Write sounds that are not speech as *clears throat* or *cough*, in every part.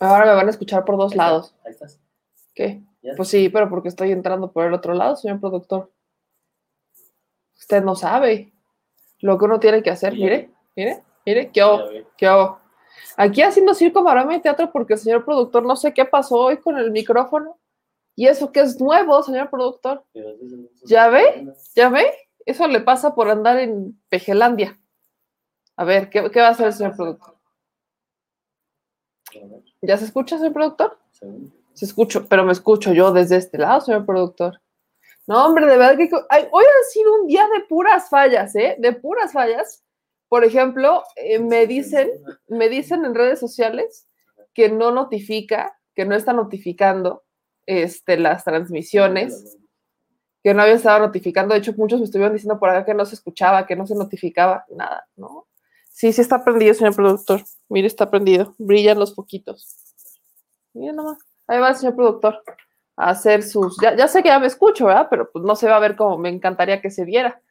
Ahora me van a escuchar por dos lados. Ahí estás. ¿Qué? Ya. Pues sí, pero porque estoy entrando por el otro lado, señor productor. Usted no sabe lo que uno tiene que hacer. Mire, mire, mire, qué hago, qué hago. Aquí haciendo circo, maroma y teatro porque el señor productor no sé qué pasó hoy con el micrófono. Y eso que es nuevo, señor productor. ¿Ya ve? ¿Ya ve? Eso le pasa por andar en Pejelandia. A ver, ¿qué, qué va a hacer el señor productor? ¿Ya se escucha, señor productor? Segundo. Se escucho, pero me escucho yo desde este lado, señor productor. No, hombre, de verdad que ay, hoy ha sido un día de puras fallas, ¿eh? De puras fallas. Por ejemplo, eh, me dicen, me dicen en redes sociales que no notifica, que no está notificando este, las transmisiones, que no había estado notificando. De hecho, muchos me estuvieron diciendo por acá que no se escuchaba, que no se notificaba, nada, ¿no? Sí, sí está prendido, señor productor. Mire, está prendido. Brillan los poquitos. Mira nomás. Ahí va el señor productor a hacer sus. Ya, ya sé que ya me escucho, ¿verdad? Pero pues no se va a ver como me encantaría que se viera.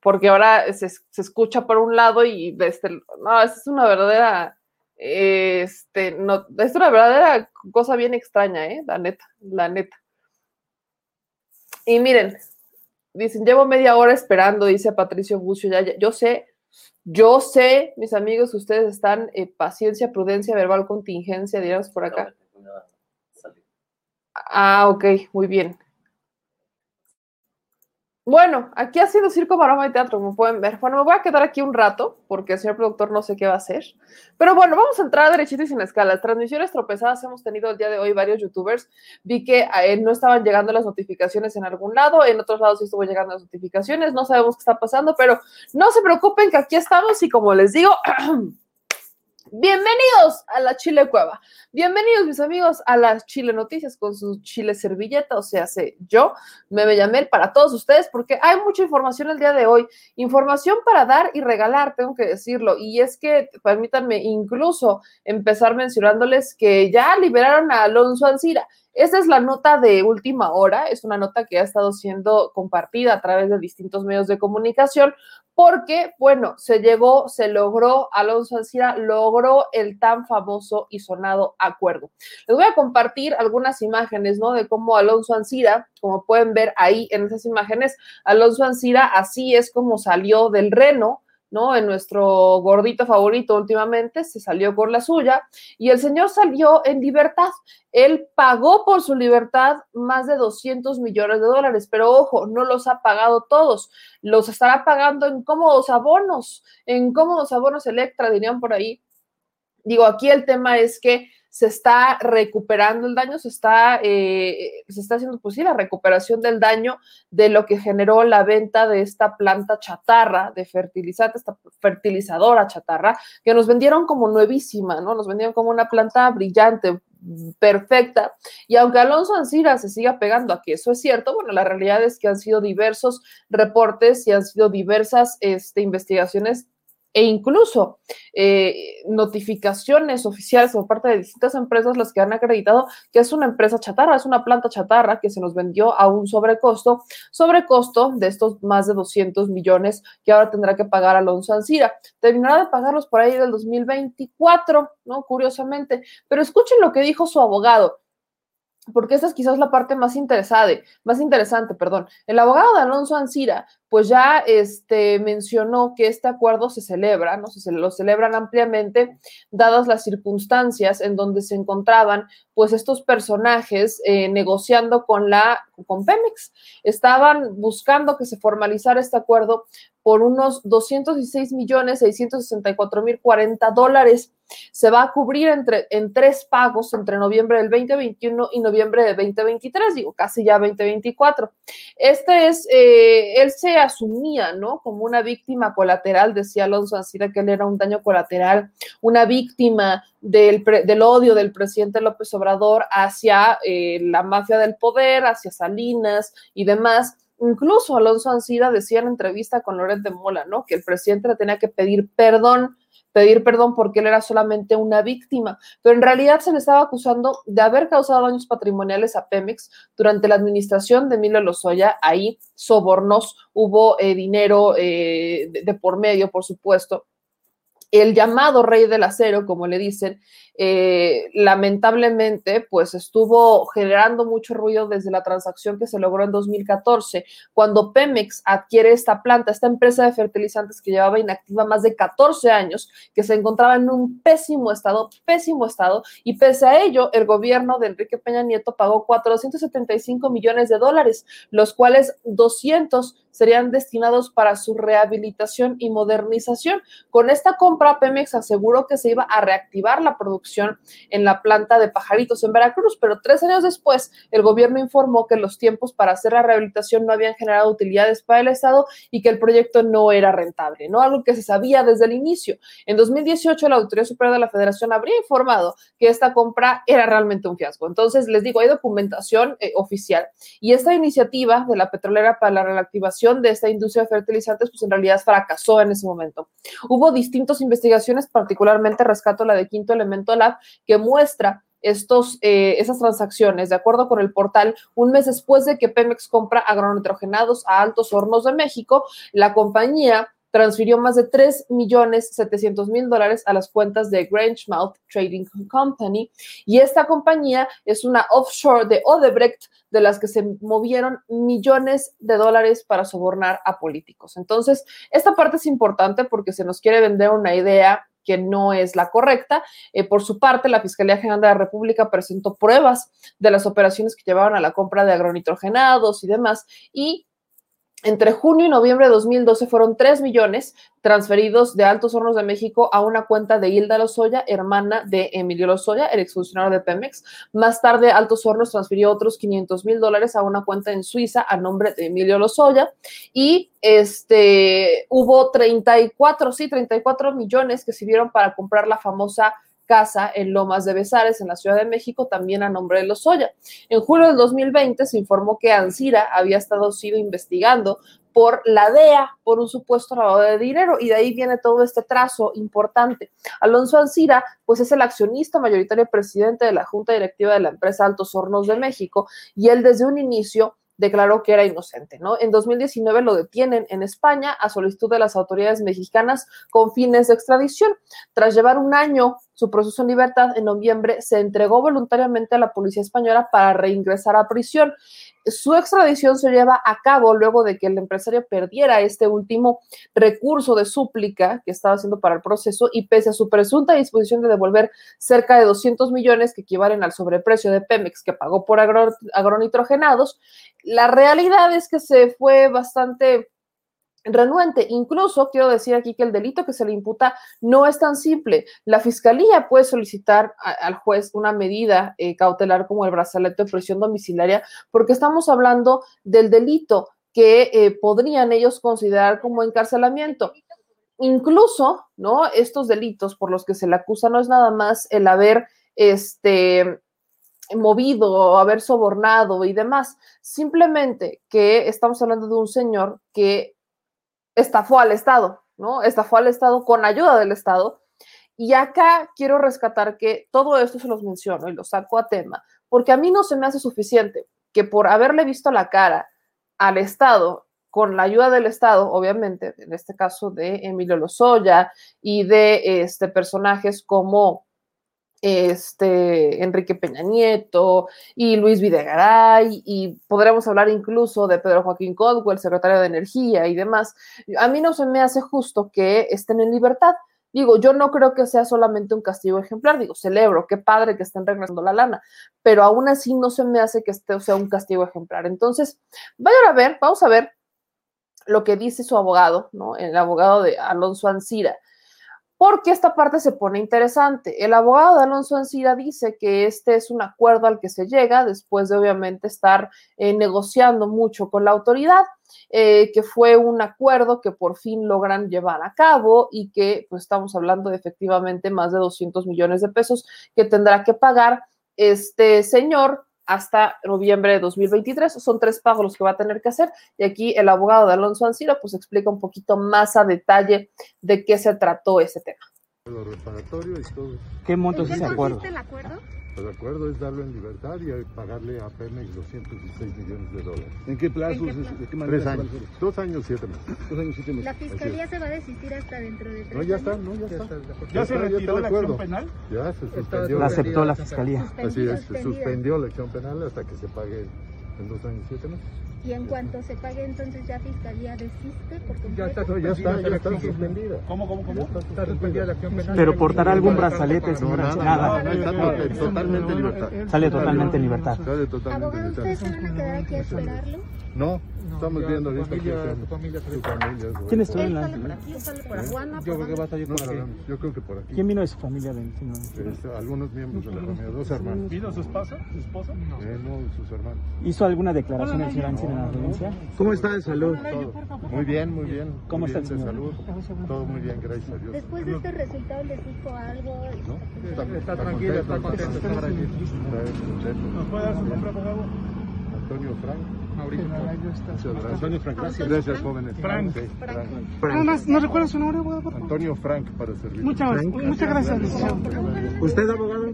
porque ahora se, se escucha por un lado y este, no, es una verdadera, este, no, es una verdadera cosa bien extraña, ¿eh? La neta, la neta. Y miren, dicen, llevo media hora esperando, dice Patricio Bucio, ya, ya, yo sé, yo sé, mis amigos, ustedes están, eh, paciencia, prudencia, verbal, contingencia, digamos por acá. Ah, ok, muy bien. Bueno, aquí ha sido circo, maroma y teatro, como pueden ver. Bueno, me voy a quedar aquí un rato, porque el señor productor no sé qué va a hacer. Pero bueno, vamos a entrar derechito y sin escalas. Transmisiones tropezadas hemos tenido el día de hoy varios youtubers. Vi que eh, no estaban llegando las notificaciones en algún lado, en otros lados sí estuvo llegando las notificaciones. No sabemos qué está pasando, pero no se preocupen que aquí estamos y como les digo... *clears throat* Bienvenidos a la Chile Cueva. Bienvenidos, mis amigos, a las Chile Noticias con su Chile Servilleta, o sea, sé yo, me llamé para todos ustedes, porque hay mucha información el día de hoy. Información para dar y regalar, tengo que decirlo. Y es que, permítanme incluso empezar mencionándoles que ya liberaron a Alonso Ancira. Esta es la nota de última hora, es una nota que ha estado siendo compartida a través de distintos medios de comunicación, porque, bueno, se llegó, se logró, Alonso Ancira logró el tan famoso y sonado acuerdo. Les voy a compartir algunas imágenes, ¿no? De cómo Alonso Ancira, como pueden ver ahí en esas imágenes, Alonso Ancira así es como salió del reno, ¿no? En nuestro gordito favorito últimamente se salió por la suya y el señor salió en libertad. Él pagó por su libertad más de 200 millones de dólares, pero ojo, no los ha pagado todos, los estará pagando en cómodos abonos, en cómodos abonos Electra, dirían por ahí. Digo, aquí el tema es que se está recuperando el daño, se está, eh, se está haciendo pues la recuperación del daño de lo que generó la venta de esta planta chatarra de fertilizante, esta fertilizadora chatarra, que nos vendieron como nuevísima, ¿no? Nos vendieron como una planta brillante, perfecta. Y aunque Alonso Ancira se siga pegando a que eso es cierto, bueno, la realidad es que han sido diversos reportes y han sido diversas este, investigaciones e incluso eh, notificaciones oficiales por parte de distintas empresas las que han acreditado que es una empresa chatarra, es una planta chatarra que se nos vendió a un sobrecosto, sobrecosto de estos más de 200 millones que ahora tendrá que pagar Alonso Ancira. Terminará de pagarlos por ahí del 2024, ¿no? Curiosamente. Pero escuchen lo que dijo su abogado porque esta es quizás la parte más interesante, más interesante, perdón. El abogado de Alonso Ancira pues ya este, mencionó que este acuerdo se celebra, ¿no? Se lo celebran ampliamente, dadas las circunstancias en donde se encontraban, pues estos personajes eh, negociando con la, con Pemex. Estaban buscando que se formalizara este acuerdo por unos 216 millones 664 mil 40 dólares. Se va a cubrir entre, en tres pagos entre noviembre del 2021 y noviembre del 2023, digo, casi ya 2024. Este es, eh, él se asumía, ¿no? Como una víctima colateral, decía Alonso Ancira que él era un daño colateral, una víctima del, del odio del presidente López Obrador hacia eh, la mafia del poder, hacia Salinas y demás. Incluso Alonso Ancira decía en entrevista con Loret de Mola, ¿no? Que el presidente le tenía que pedir perdón pedir perdón porque él era solamente una víctima, pero en realidad se le estaba acusando de haber causado daños patrimoniales a Pemex durante la administración de Emilio Lozoya. Ahí sobornos, hubo eh, dinero eh, de, por medio, por supuesto. El llamado rey del acero, como le dicen, eh, lamentablemente, pues estuvo generando mucho ruido desde la transacción que se logró en 2014, cuando Pemex adquiere esta planta, esta empresa de fertilizantes que llevaba inactiva más de 14 años, que se encontraba en un pésimo estado, pésimo estado, y pese a ello, el gobierno de Enrique Peña Nieto pagó 475 millones de dólares, los cuales 200 serían destinados para su rehabilitación y modernización. Con esta compra, Pemex aseguró que se iba a reactivar la producción en la planta de pajaritos en Veracruz, pero tres años después el gobierno informó que los tiempos para hacer la rehabilitación no habían generado utilidades para el Estado y que el proyecto no era rentable, ¿no? Algo que se sabía desde el inicio. En 2018 la Autoridad Superior de la Federación habría informado que esta compra era realmente un fiasco. Entonces, les digo, hay documentación eh, oficial y esta iniciativa de la petrolera para la reactivación de esta industria de fertilizantes, pues en realidad fracasó en ese momento. Hubo distintas investigaciones, particularmente rescato la de Quinto Elemento Que muestra estos, eh, esas transacciones. De acuerdo con el portal, un mes después de que Pemex compra agronitrogenados a Altos Hornos de México, la compañía transfirió más de 3 millones 700 mil dólares a las cuentas de Grangemouth Trading Company y esta compañía es una offshore de Odebrecht de las que se movieron millones de dólares para sobornar a políticos. Entonces, esta parte es importante porque se nos quiere vender una idea que no es la correcta. Eh, por su parte, la Fiscalía General de la República presentó pruebas de las operaciones que llevaban a la compra de agronitrogenados y demás, y entre junio y noviembre de 2012 fueron 3 millones transferidos de Altos Hornos de México a una cuenta de Hilda Lozoya, hermana de Emilio Lozoya, el exfuncionario de Pemex. Más tarde, Altos Hornos transfirió otros 500 mil dólares a una cuenta en Suiza a nombre de Emilio Lozoya. Y este, hubo 34, sí, 34 millones que sirvieron para comprar la famosa casa en Lomas de Besares, en la Ciudad de México, también a nombre de Lozoya. En julio del 2020 se informó que Ansira había estado sido investigando por la DEA por un supuesto lavado de dinero y de ahí viene todo este trazo importante. Alonso Ansira, pues es el accionista mayoritario presidente de la Junta Directiva de la empresa Altos Hornos de México y él desde un inicio declaró que era inocente, ¿no? En 2019 lo detienen en España a solicitud de las autoridades mexicanas con fines de extradición. Tras llevar un año su proceso en libertad, en noviembre se entregó voluntariamente a la policía española para reingresar a prisión. Su extradición se lleva a cabo luego de que el empresario perdiera este último recurso de súplica que estaba haciendo para el proceso y pese a su presunta disposición de devolver cerca de 200 millones que equivalen al sobreprecio de Pemex que pagó por agro, agronitrogenados, la realidad es que se fue bastante renuente. Incluso quiero decir aquí que el delito que se le imputa no es tan simple. La fiscalía puede solicitar al juez una medida eh, cautelar como el brazalete de prisión domiciliaria porque estamos hablando del delito que eh, podrían ellos considerar como encarcelamiento. Incluso, ¿no? Estos delitos por los que se le acusa no es nada más el haber este movido, haber sobornado y demás. Simplemente que estamos hablando de un señor que estafó al Estado, ¿no? Estafó al Estado con ayuda del Estado. Y acá quiero rescatar que todo esto se los menciono y lo saco a tema, porque a mí no se me hace suficiente que por haberle visto la cara al Estado, con la ayuda del Estado, obviamente, en este caso de Emilio Lozoya y de este, personajes como este, Enrique Peña Nieto y Luis Videgaray, y podremos hablar incluso de Pedro Joaquín Codwell, secretario de Energía y demás. A mí no se me hace justo que estén en libertad. Digo, yo no creo que sea solamente un castigo ejemplar, digo, celebro, qué padre que estén regresando la lana, pero aún así no se me hace que este sea un castigo ejemplar. Entonces, vayan a ver, vamos a ver lo que dice su abogado, ¿no? El abogado de Alonso Ancira porque esta parte se pone interesante. El abogado de Alonso Encira dice que este es un acuerdo al que se llega después de obviamente estar eh, negociando mucho con la autoridad, eh, que fue un acuerdo que por fin logran llevar a cabo y que pues estamos hablando de efectivamente más de 200 millones de pesos que tendrá que pagar este señor hasta noviembre de 2023. Son tres pagos los que va a tener que hacer. Y aquí el abogado de Alonso Ancira pues explica un poquito más a detalle de qué se trató ese tema. Lo reparatorio y todo. ¿Qué monto es ese acuerdo? el acuerdo? El acuerdo es darlo en libertad y pagarle a Pemex 216 millones de dólares. ¿En qué plazo? ¿En qué plazo? ¿De qué manera Tres años. Dos años, siete meses. Dos años, siete meses. La fiscalía se va a desistir hasta dentro de tres No, ya está, no, ya está. ¿Ya se está, retiró está la acción penal? Ya se suspendió. La aceptó la fiscalía. Así es, suspendió la acción penal hasta que se pague en dos años, siete meses. Y en cuanto se pague, entonces ya fiscalía desiste por completo. No, ya está, ya está suspendida. ¿Cómo, cómo, cómo? Está suspendida la acción penal. Pero portará algún brazalete, No, señora. nada, Nada. nada, está to- totalmente en libertad. Sale totalmente en libertad. Sale totalmente en Abogado, ¿ustedes se libertad. van a quedar aquí a esperarlo? No, estamos viendo ahorita qué hacemos. Su familia. ¿Quién estuvo en Él la.? sale por aquí, sale por Aguana, Yo creo que va a estar No por aquí. yo creo que por aquí. ¿Quién vino de su familia? señor? Este, algunos miembros de la familia, dos hermanos. ¿Vino su esposa? ¿Su esposa? Eh, no, sus hermanos. ¿Hizo alguna declaración el señor Ancira en la audiencia? ¿Cómo está de salud? Todo. Muy bien, muy bien. ¿Cómo muy está bien el de señor? salud. Todo muy bien, gracias a Dios. Después de este resultado, ¿les dijo algo? ¿No? Está, Está tranquilo, está contento, está contento. ¿Nos puede dar su nombre, abogado? Antonio Frank. Mauricio. Muchas gracias. Antonio Frank, gracias. Gracias, jóvenes. Frank. Frank. Nada más, ¿no recuerda su nombre, abogado? por favor? Antonio Frank para servir. Muchas, muchas gracias. ¿Usted, abogado?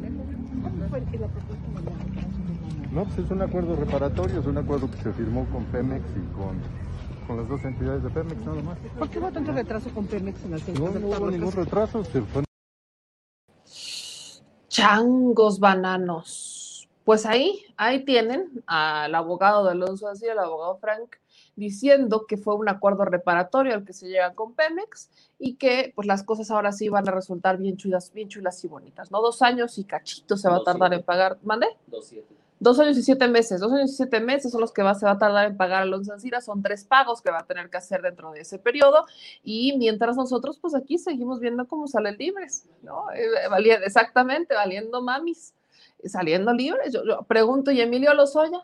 ¿Cuál es la propuesta de la No, pues es un acuerdo reparatorio, es un acuerdo que se firmó con Pemex y con, con las dos entidades de Pemex nada más. ¿Por qué hubo tanto retraso con Pemex en el No, no hubo ningún retraso, se fue Changos bananos. Pues ahí, ahí tienen al abogado de Alonso así, el abogado Frank, diciendo que fue un acuerdo reparatorio al que se llega con Pemex y que pues las cosas ahora sí van a resultar bien chulas, bien chulas y bonitas, ¿no? Dos años y cachito se va a tardar en pagar. ¿Mande? Dos siete. Dos años y siete meses. Dos años y siete meses son los que va, se va a tardar en pagar Alonso Ancira. Son tres pagos que va a tener que hacer dentro de ese periodo. Y mientras nosotros, pues aquí seguimos viendo cómo salen libres, ¿no? Eh, valía- exactamente, valiendo mamis, saliendo libres. Yo, yo pregunto, ¿y Emilio Lozoya?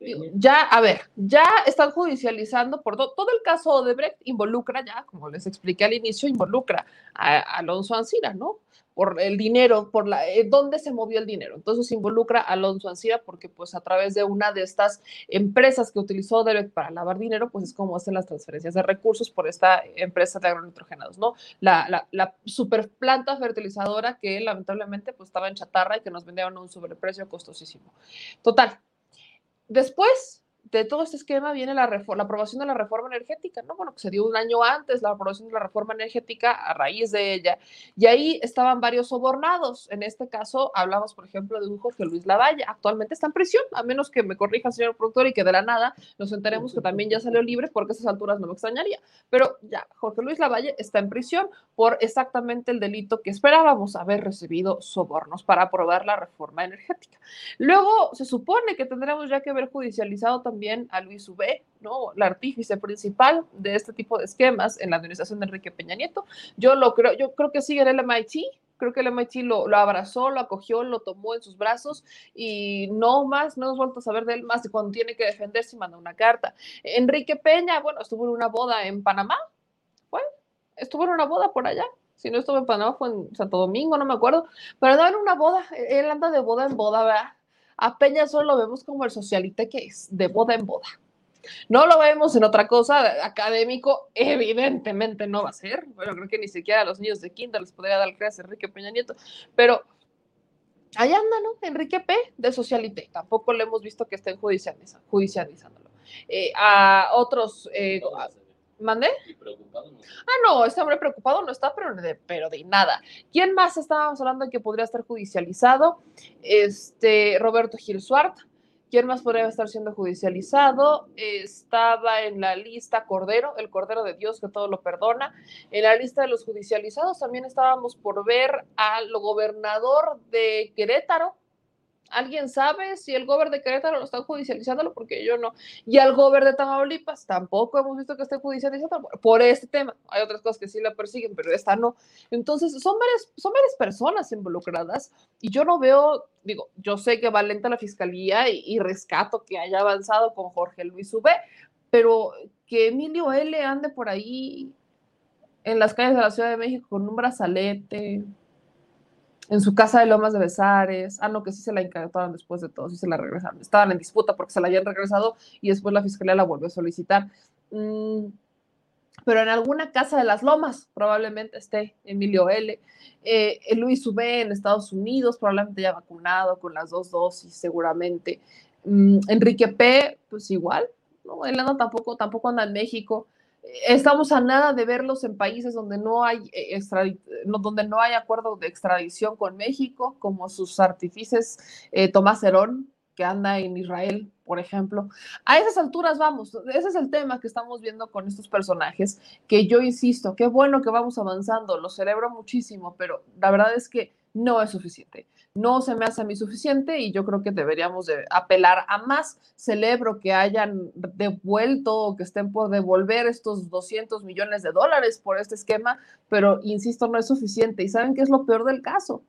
Digo, ya, a ver, ya están judicializando por to- todo el caso de Brecht, involucra ya, como les expliqué al inicio, involucra a, a Alonso Ancira, ¿no? Por el dinero, por la, eh, dónde se movió el dinero. Entonces involucra a Alonso Ancira porque pues a través de una de estas empresas que utilizó Odebrecht para lavar dinero, pues es como hacen las transferencias de recursos por esta empresa de agronitrogenados, ¿no? La, la, la super planta fertilizadora que lamentablemente pues estaba en chatarra y que nos vendían a un sobreprecio costosísimo. Total, Después de todo este esquema viene la, la aprobación de la reforma energética, ¿no? Bueno, que se dio un año antes la aprobación de la reforma energética a raíz de ella, y ahí estaban varios sobornados. En este caso, hablamos, por ejemplo, de un Jorge Luis Lavalle, actualmente está en prisión, a menos que me corrija el señor productor y que de la nada nos enteremos que también ya salió libre, porque a esas alturas no me extrañaría. Pero ya, Jorge Luis Lavalle está en prisión por exactamente el delito que esperábamos haber recibido sobornos para aprobar la reforma energética. Luego se supone que tendremos ya que ver judicializado también a Luis Ubé, ¿no? La artífice principal de este tipo de esquemas en la administración de Enrique Peña Nieto. Yo lo creo, yo creo que sigue en el MIT, creo que el MIT lo, abrazó, lo acogió, lo tomó en sus brazos y no más, no hemos vuelto a saber de él más de cuando tiene que defenderse y manda una carta. Enrique Peña, bueno, estuvo en una boda en Panamá, bueno, estuvo en una boda por allá, si no estuvo en Panamá fue en Santo Domingo, no me acuerdo, pero andaba en una boda, él anda de boda en boda, ¿verdad? A Peña solo lo vemos como el socialite que es, de boda en boda. No lo vemos en otra cosa académico, evidentemente no va a ser. Bueno, creo que ni siquiera a los niños de kinder les podría dar clases Enrique Peña Nieto, pero ahí anda, ¿no? Enrique P. de Socialité. Tampoco lo hemos visto que estén judicializándolo. Eh, a otros, eh, ¿mandé? Y preocupado no. Ah, no, este hombre preocupado no está, pero de, pero de nada. ¿Quién más estábamos hablando de que podría estar judicializado? Este, Roberto Gil Suart. ¿Quién más podría estar siendo judicializado? Estaba en la lista Cordero, el Cordero de Dios que todo lo perdona. En la lista de los judicializados también estábamos por ver al gobernador de Querétaro. ¿Alguien sabe si el gobernador de Querétaro lo están judicializándolo? Porque yo no. Y al gobernador de Tamaulipas tampoco hemos visto que esté judicializado por este tema. Hay otras cosas que sí la persiguen, pero esta no. Entonces, son varias, son varias personas involucradas y yo no veo, digo, yo sé que va lenta la fiscalía y, y rescato que haya avanzado con Jorge Luis Ubé, pero que Emilio L. ande por ahí en las calles de la Ciudad de México con un brazalete, en su casa de Lomas de Besares. Ah, no, que sí se la incautaron después de todo, sí se la regresaron. Estaban en disputa porque se la habían regresado y después la fiscalía la volvió a solicitar. Mm, pero en alguna casa de las Lomas probablemente esté Emilio L. Eh, Luis Ubé en Estados Unidos, probablemente ya vacunado con las dos dosis, seguramente. Mm, Enrique P., pues igual, ¿no? Él anda tampoco, tampoco anda en México estamos a nada de verlos en países donde no hay no, donde no hay acuerdo de extradición con México, como sus artífices eh, Tomás Herón, que anda en Israel, por ejemplo. A esas alturas vamos, ese es el tema que estamos viendo con estos personajes, que yo insisto, qué bueno que vamos avanzando, lo celebro muchísimo, pero la verdad es que no es suficiente. No se me hace a mí suficiente y yo creo que deberíamos de apelar a más. Celebro que hayan devuelto o que estén por devolver estos 200 millones de dólares por este esquema, pero insisto, no es suficiente. ¿Y saben qué es lo peor del caso?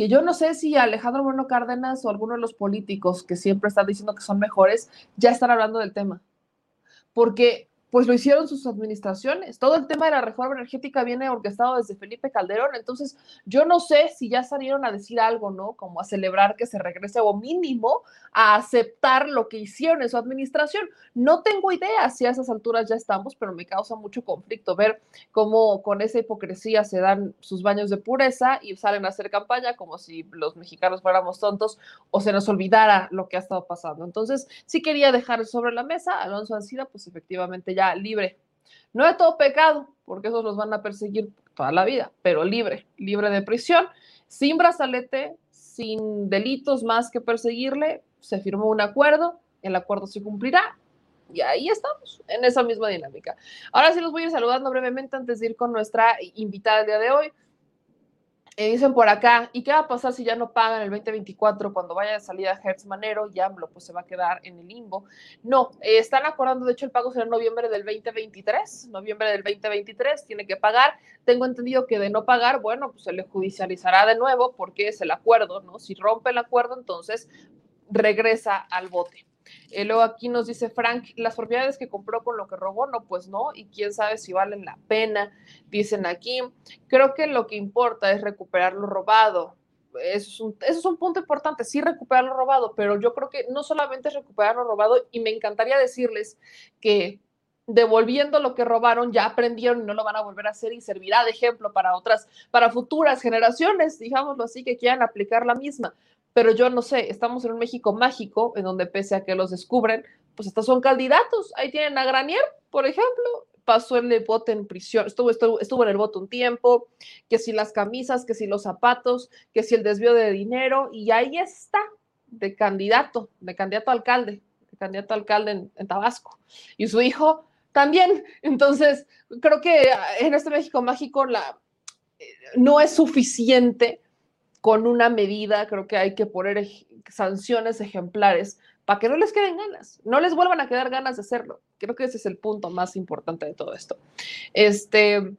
que yo no sé si Alejandro Bueno Cárdenas o alguno de los políticos que siempre están diciendo que son mejores ya están hablando del tema. Porque pues lo hicieron sus administraciones. Todo el tema de la reforma energética viene orquestado desde Felipe Calderón. Entonces, yo no sé si ya salieron a decir algo, ¿no? Como a celebrar que se regrese o mínimo a aceptar lo que hicieron en su administración. No tengo idea si a esas alturas ya estamos, pero me causa mucho conflicto ver cómo con esa hipocresía se dan sus baños de pureza y salen a hacer campaña como si los mexicanos fuéramos tontos o se nos olvidara lo que ha estado pasando. Entonces, sí quería dejar sobre la mesa, Alonso Ancira, pues efectivamente ya libre. No de todo pecado, porque esos los van a perseguir toda la vida, pero libre, libre de prisión, sin brazalete, sin delitos más que perseguirle, se firmó un acuerdo, el acuerdo se cumplirá y ahí estamos, en esa misma dinámica. Ahora sí los voy a ir saludando brevemente antes de ir con nuestra invitada del día de hoy. Eh, dicen por acá, ¿y qué va a pasar si ya no pagan el 2024 cuando vaya de salida Hertz Manero? Ya pues se va a quedar en el limbo. No, eh, están acordando, de hecho el pago será en noviembre del 2023, noviembre del 2023 tiene que pagar. Tengo entendido que de no pagar, bueno, pues se le judicializará de nuevo porque es el acuerdo, ¿no? Si rompe el acuerdo, entonces regresa al bote. Eh, luego aquí nos dice Frank, las propiedades que compró con lo que robó, no, pues no, y quién sabe si valen la pena. Dicen aquí, creo que lo que importa es recuperar lo robado. Eso es, un, eso es un punto importante, sí recuperar lo robado, pero yo creo que no solamente es recuperar lo robado, y me encantaría decirles que devolviendo lo que robaron, ya aprendieron y no lo van a volver a hacer y servirá de ejemplo para otras, para futuras generaciones, digámoslo así, que quieran aplicar la misma pero yo no sé, estamos en un México mágico en donde pese a que los descubren, pues estos son candidatos. Ahí tienen a Granier, por ejemplo, pasó el bote en prisión, estuvo, estuvo, estuvo, en el bote un tiempo, que si las camisas, que si los zapatos, que si el desvío de dinero, y ahí está, de candidato, de candidato alcalde, de candidato alcalde en, en Tabasco. Y su hijo también. Entonces, creo que en este México mágico la, eh, no es suficiente con una medida, creo que hay que poner sanciones ejemplares para que no les queden ganas, no les vuelvan a quedar ganas de hacerlo. Creo que ese es el punto más importante de todo esto. Este,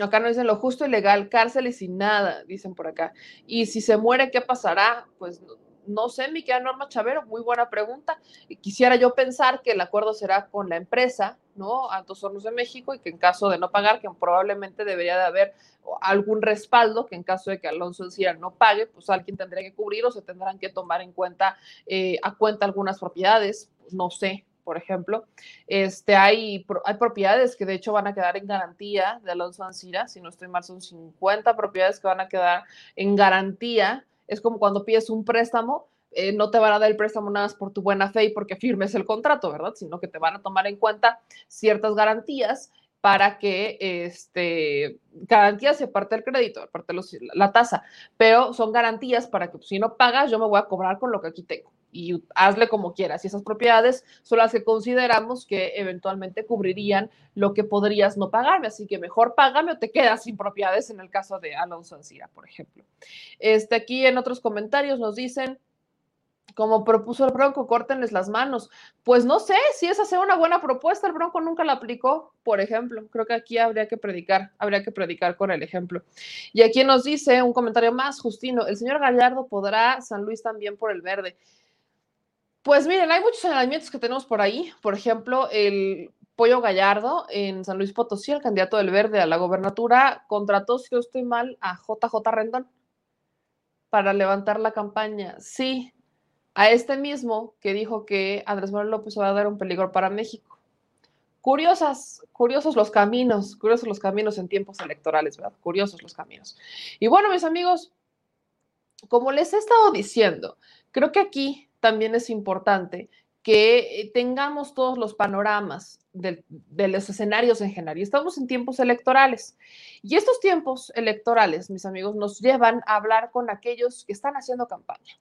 acá no dicen lo justo y legal, cárcel y nada, dicen por acá. Y si se muere, ¿qué pasará? Pues no sé, mi querida Norma Chavero, muy buena pregunta. Quisiera yo pensar que el acuerdo será con la empresa, ¿no? Altos Hornos de México y que en caso de no pagar, que probablemente debería de haber algún respaldo, que en caso de que Alonso Encía no pague, pues alguien tendría que cubrir o se tendrán que tomar en cuenta, eh, a cuenta algunas propiedades, pues no sé, por ejemplo. Este, hay, hay propiedades que de hecho van a quedar en garantía de Alonso Ancira, si no estoy mal, son 50 propiedades que van a quedar en garantía es como cuando pides un préstamo, eh, no te van a dar el préstamo nada más por tu buena fe y porque firmes el contrato, ¿verdad? Sino que te van a tomar en cuenta ciertas garantías para que este, garantías se parte el crédito, aparte la tasa, pero son garantías para que pues, si no pagas, yo me voy a cobrar con lo que aquí tengo y hazle como quieras. Y esas propiedades son las que consideramos que eventualmente cubrirían lo que podrías no pagarme. Así que mejor págame o te quedas sin propiedades en el caso de Alonso Ancira, por ejemplo. Este, aquí en otros comentarios nos dicen, como propuso el Bronco, córtenles las manos. Pues no sé si esa sea una buena propuesta, el Bronco nunca la aplicó, por ejemplo. Creo que aquí habría que predicar, habría que predicar con el ejemplo. Y aquí nos dice un comentario más, Justino, el señor Gallardo podrá San Luis también por el verde. Pues miren, hay muchos señalamientos que tenemos por ahí. Por ejemplo, el Pollo Gallardo en San Luis Potosí, el candidato del Verde a la gobernatura, contrató, si no estoy mal, a JJ Rendón para levantar la campaña. Sí, a este mismo que dijo que Andrés Manuel López va a dar un peligro para México. Curiosas, curiosos los caminos, curiosos los caminos en tiempos electorales, ¿verdad? Curiosos los caminos. Y bueno, mis amigos, como les he estado diciendo, creo que aquí también es importante que eh, tengamos todos los panoramas de, los escenarios en general. Y estamos en tiempos electorales. Y estos tiempos electorales, mis amigos, nos llevan a hablar con aquellos que están haciendo campaña.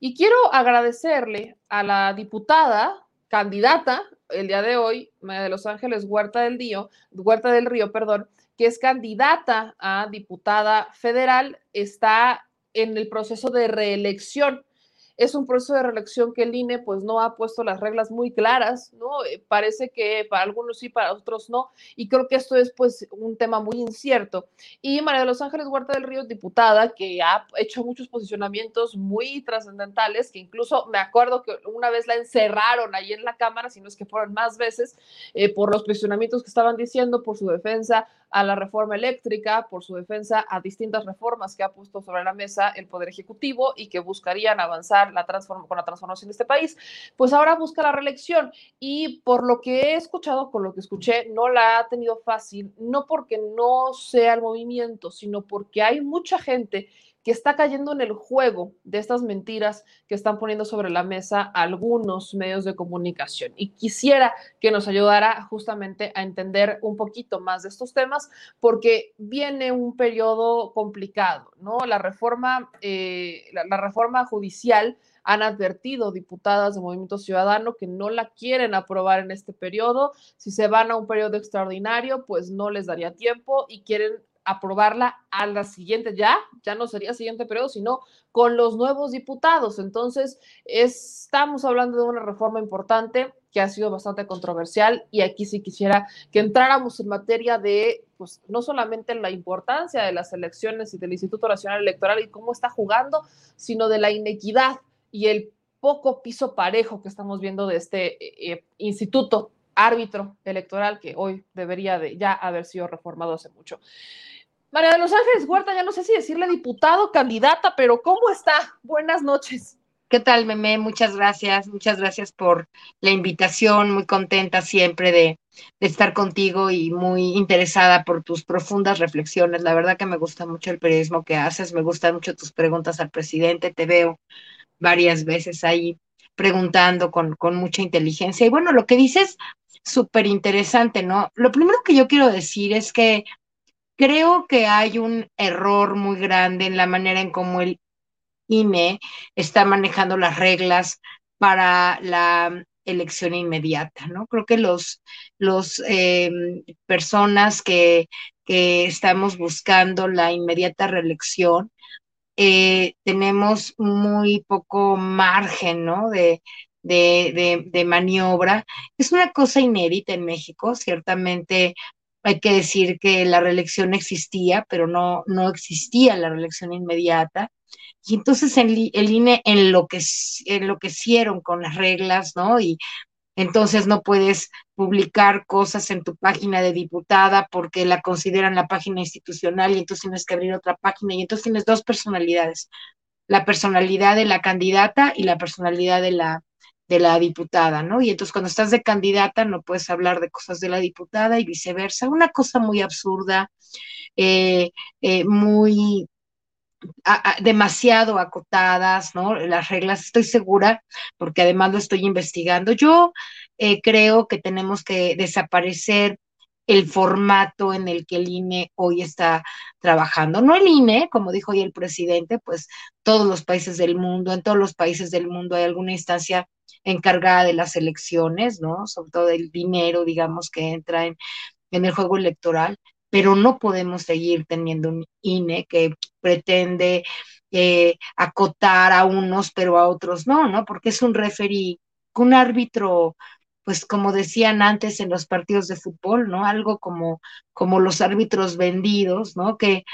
Y quiero agradecerle a la diputada, candidata, el día de hoy, de Los Ángeles Huerta del Río, Huerta del Río, perdón, que es candidata a diputada federal, está en el proceso de reelección es un proceso de reelección que el INE pues no ha puesto las reglas muy claras, ¿no? Eh, parece que para algunos sí, para otros no, y creo que esto es pues un tema muy incierto. Y María de los Ángeles Huerta del Río, diputada, que ha hecho muchos posicionamientos muy trascendentales, que incluso me acuerdo que una vez la encerraron ahí en la Cámara, si no es que fueron más veces, eh, por los posicionamientos que estaban diciendo, por su defensa a la reforma eléctrica, por su defensa a distintas reformas que ha puesto sobre la mesa el Poder Ejecutivo y que buscarían avanzar la con la transformación de este país, pues ahora busca la reelección. Y por lo que he escuchado, con lo que escuché, no la ha tenido fácil, no porque no sea el movimiento, sino porque hay mucha gente que está cayendo en el juego de estas mentiras que están poniendo sobre la mesa algunos medios de comunicación. Y quisiera que nos ayudara justamente a entender un poquito más de estos temas, porque viene un periodo complicado, ¿no? La reforma, eh, la, la reforma judicial han advertido diputadas de Movimiento Ciudadano que no la quieren aprobar en este periodo. Si se van a un periodo extraordinario, pues no les daría tiempo y quieren aprobarla a la siguiente, ya, ya no sería siguiente periodo, sino con los nuevos diputados. Entonces, estamos hablando de una reforma importante que ha sido bastante controversial y aquí sí quisiera que entráramos en materia de, pues, no solamente la importancia de las elecciones y del Instituto Nacional Electoral y cómo está jugando, sino de la inequidad y el poco piso parejo que estamos viendo de este eh, instituto árbitro electoral que hoy debería de ya haber sido reformado hace mucho. María de los Ángeles Huerta, ya no sé si decirle diputado, candidata, pero ¿cómo está? Buenas noches. ¿Qué tal, Meme? Muchas gracias, muchas gracias por la invitación, muy contenta siempre de, estar contigo y muy interesada por tus profundas reflexiones. La verdad que me gusta mucho el periodismo que haces, me gustan mucho tus preguntas al presidente, te veo varias veces ahí preguntando con, con mucha inteligencia. Y bueno, lo que dices, súper interesante, ¿no? Lo primero que yo quiero decir es que creo que hay un error muy grande en la manera en cómo el INE está manejando las reglas para la elección inmediata, ¿no? Creo que los, los eh, personas que, que estamos buscando la inmediata reelección, eh, tenemos muy poco margen, ¿no? De, de, de, de, maniobra. Es una cosa inédita en México, ciertamente hay que decir que la reelección existía, pero no, no existía la reelección inmediata. Y entonces el, el INE enloquecieron con las reglas, ¿no? Y entonces no puedes publicar cosas en tu página de diputada porque la consideran la página institucional y entonces tienes que abrir otra página y entonces tienes dos personalidades, la personalidad de la candidata y la personalidad de la, de la diputada, ¿no? Y entonces cuando estás de candidata no puedes hablar de cosas de la diputada y viceversa. Una cosa muy absurda, eh, eh, muy demasiado acotadas, ¿no? Las reglas, estoy segura, porque además lo estoy investigando. Yo eh, creo que tenemos que desaparecer el formato en el que el INE hoy está trabajando. No el INE, como dijo hoy el presidente, pues todos los países del mundo, en todos los países del mundo hay alguna instancia encargada de las elecciones, ¿no? Sobre todo del dinero, digamos, que entra en, en el juego electoral, pero no podemos seguir teniendo un INE que pretende eh, acotar a unos, pero a otros no, ¿no? Porque es un referí, un árbitro, pues como decían antes en los partidos de fútbol, ¿no? Algo como, como los árbitros vendidos, ¿no? Que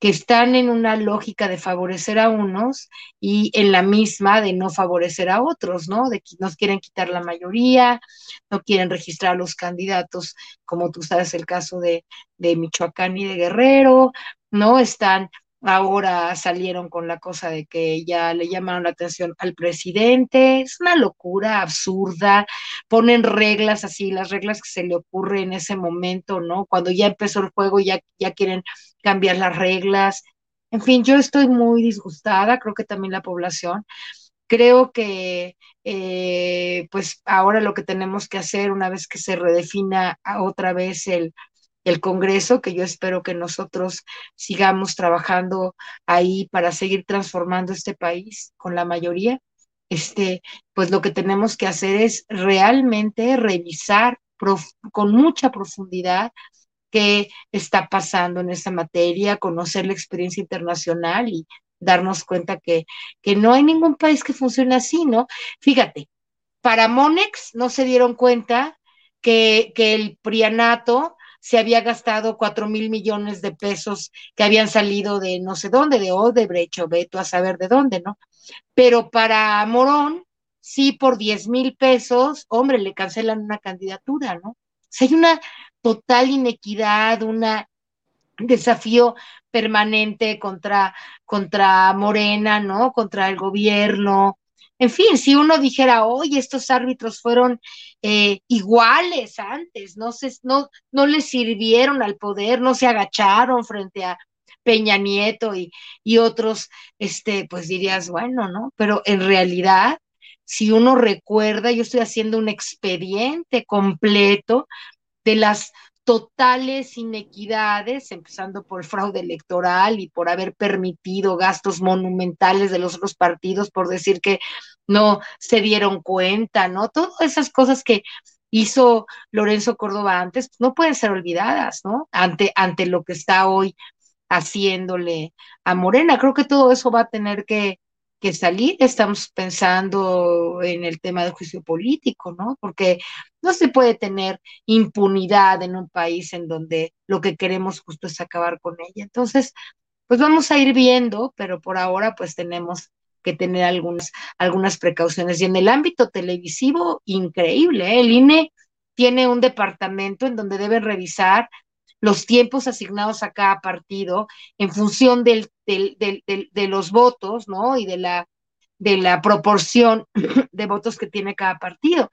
que están en una lógica de favorecer a unos y en la misma de no favorecer a otros, ¿no? De que nos quieren quitar la mayoría, no quieren registrar a los candidatos, como tú sabes el caso de, de Michoacán y de Guerrero, ¿no? Están ahora salieron con la cosa de que ya le llamaron la atención al presidente, es una locura absurda, ponen reglas así, las reglas que se le ocurre en ese momento, ¿no? Cuando ya empezó el juego ya, ya quieren cambiar las reglas, en fin, yo estoy muy disgustada, creo que también la población, creo que eh, pues ahora lo que tenemos que hacer una vez que se redefina otra vez el, el Congreso, que yo espero que nosotros sigamos trabajando ahí para seguir transformando este país con la mayoría. Este, pues lo que tenemos que hacer es realmente revisar con mucha profundidad qué está pasando en esta materia, conocer la experiencia internacional y, darnos cuenta que, que no hay ningún país que funcione así, ¿no? Fíjate, para Monex no se dieron cuenta que, que el Prianato se había gastado cuatro mil millones de pesos que habían salido de no sé dónde, de Odebrecht o Beto a saber de dónde, ¿no? Pero para Morón, sí, por 10 mil pesos, hombre, le cancelan una candidatura, ¿no? O sea, hay una total inequidad, un desafío permanente contra, contra Morena, ¿no? Contra el gobierno, en fin, si uno dijera, oye, estos árbitros fueron eh, iguales antes, no, se, no, no les sirvieron al poder, no se agacharon frente a Peña Nieto y, y otros, este, pues dirías, bueno, ¿no? Pero en realidad, si uno recuerda, yo estoy haciendo un expediente completo de las totales inequidades, empezando por fraude electoral y por haber permitido gastos monumentales de los otros partidos, por decir que no se dieron cuenta, ¿no? Todas esas cosas que hizo Lorenzo Córdoba antes pues, no pueden ser olvidadas, ¿no? Ante, ante lo que está hoy haciéndole a Morena. Creo que todo eso va a tener que, que salir, estamos pensando en el tema del juicio político, ¿no? Porque no se puede tener impunidad en un país en donde lo que queremos justo es acabar con ella. Entonces, pues vamos a ir viendo, pero por ahora pues tenemos que tener algunas, algunas precauciones. Y en el ámbito televisivo, increíble, ¿eh? el INE tiene un departamento en donde deben revisar los tiempos asignados a cada partido en función del, de los votos, ¿no? Y de la, de la proporción *clears throat* de votos que tiene cada partido.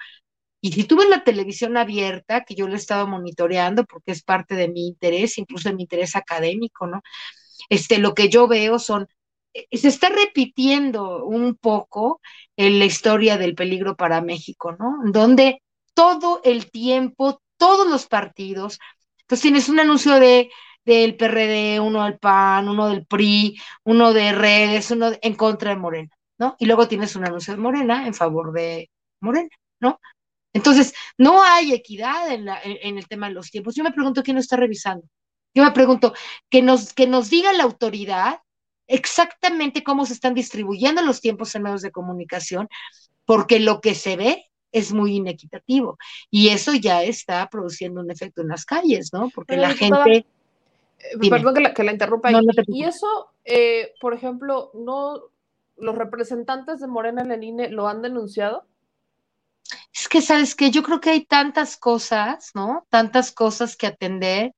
Y si tú ves la televisión abierta, que yo lo he estado monitoreando porque es parte de mi interés, incluso de mi interés académico, ¿no? Este, lo que yo veo son, eh, se está repitiendo un poco en la historia del peligro para México, ¿no? Donde todo el tiempo, todos los partidos, entonces tienes un anuncio de del PRD, uno del PAN, uno del PRI, uno de redes, uno en contra de Morena, ¿no? Y luego tienes un anuncio de Morena en favor de Morena, ¿no? Entonces, no hay equidad en, la, en, el tema de los tiempos. Yo me pregunto quién lo está revisando. Yo me pregunto que nos, que nos diga la autoridad exactamente cómo se están distribuyendo los tiempos en medios de comunicación, porque lo que se ve es muy inequitativo. Y eso ya está produciendo un efecto en las calles, ¿no? Porque Pero, la gente... eh, Dime. Perdón que la, que la interrumpa. No, y, no te y eso, eh, por ejemplo, no los representantes de Morena en el INE lo han denunciado. Es que, ¿sabes qué? Yo creo que hay tantas cosas, ¿no? Tantas cosas que atender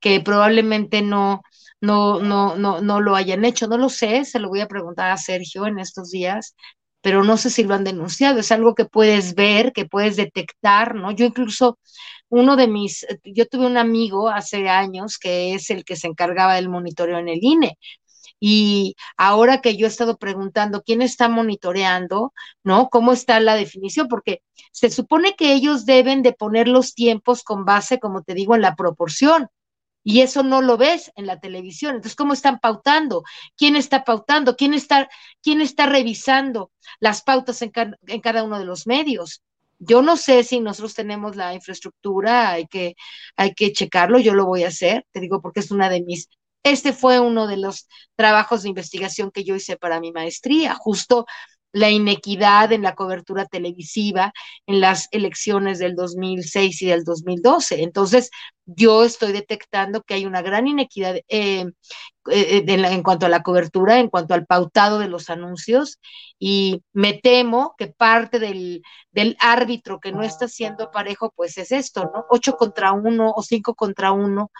que probablemente no, no, no, no, no lo hayan hecho. No lo sé, se lo voy a preguntar a Sergio en estos días, pero no sé si lo han denunciado. Es algo que puedes ver, que puedes detectar, ¿no? Yo incluso, uno de mis, yo tuve un amigo hace años que es el que se encargaba del monitoreo en el INE. Y ahora que yo he estado preguntando quién está monitoreando, ¿no? ¿Cómo está la definición? Porque se supone que ellos deben de poner los tiempos con base, como te digo, en la proporción. Y eso no lo ves en la televisión. Entonces, ¿cómo están pautando? ¿Quién está pautando? ¿Quién está, revisando las pautas en cada uno de los medios? Yo no sé si nosotros tenemos la infraestructura, hay que, hay que checarlo, yo lo voy a hacer, te digo porque es una de mis este fue uno de los trabajos de investigación que yo hice para mi maestría, justo la inequidad en la cobertura televisiva en las elecciones del 2006 y del 2012. Entonces, yo estoy detectando que hay una gran inequidad eh, eh, la, en cuanto a la cobertura, en cuanto al pautado de los anuncios, y me temo que parte del, del árbitro que no está siendo parejo, pues es esto, ¿no? Ocho contra uno o cinco contra uno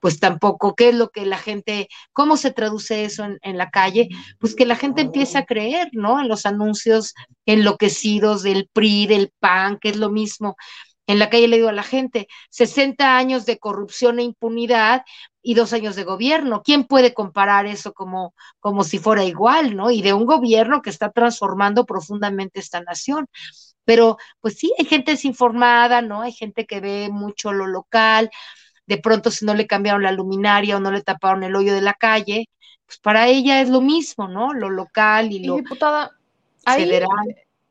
pues tampoco, ¿qué es lo que la gente, cómo se traduce eso en, en, la calle? Pues que la gente empieza a creer, ¿no? En los anuncios enloquecidos del PRI, del PAN, que es lo mismo. En la calle le digo a la gente, 60 años de corrupción e impunidad y dos años de gobierno. ¿Quién puede comparar eso como, como si fuera igual, ¿no? Y de un gobierno que está transformando profundamente esta nación pero pues sí, hay gente desinformada, ¿no? Hay gente que ve mucho lo local, de pronto si no le cambiaron la luminaria o no le taparon el hoyo de la calle, pues para ella es lo mismo, ¿no? Lo local y lo y diputada, ahí, federal.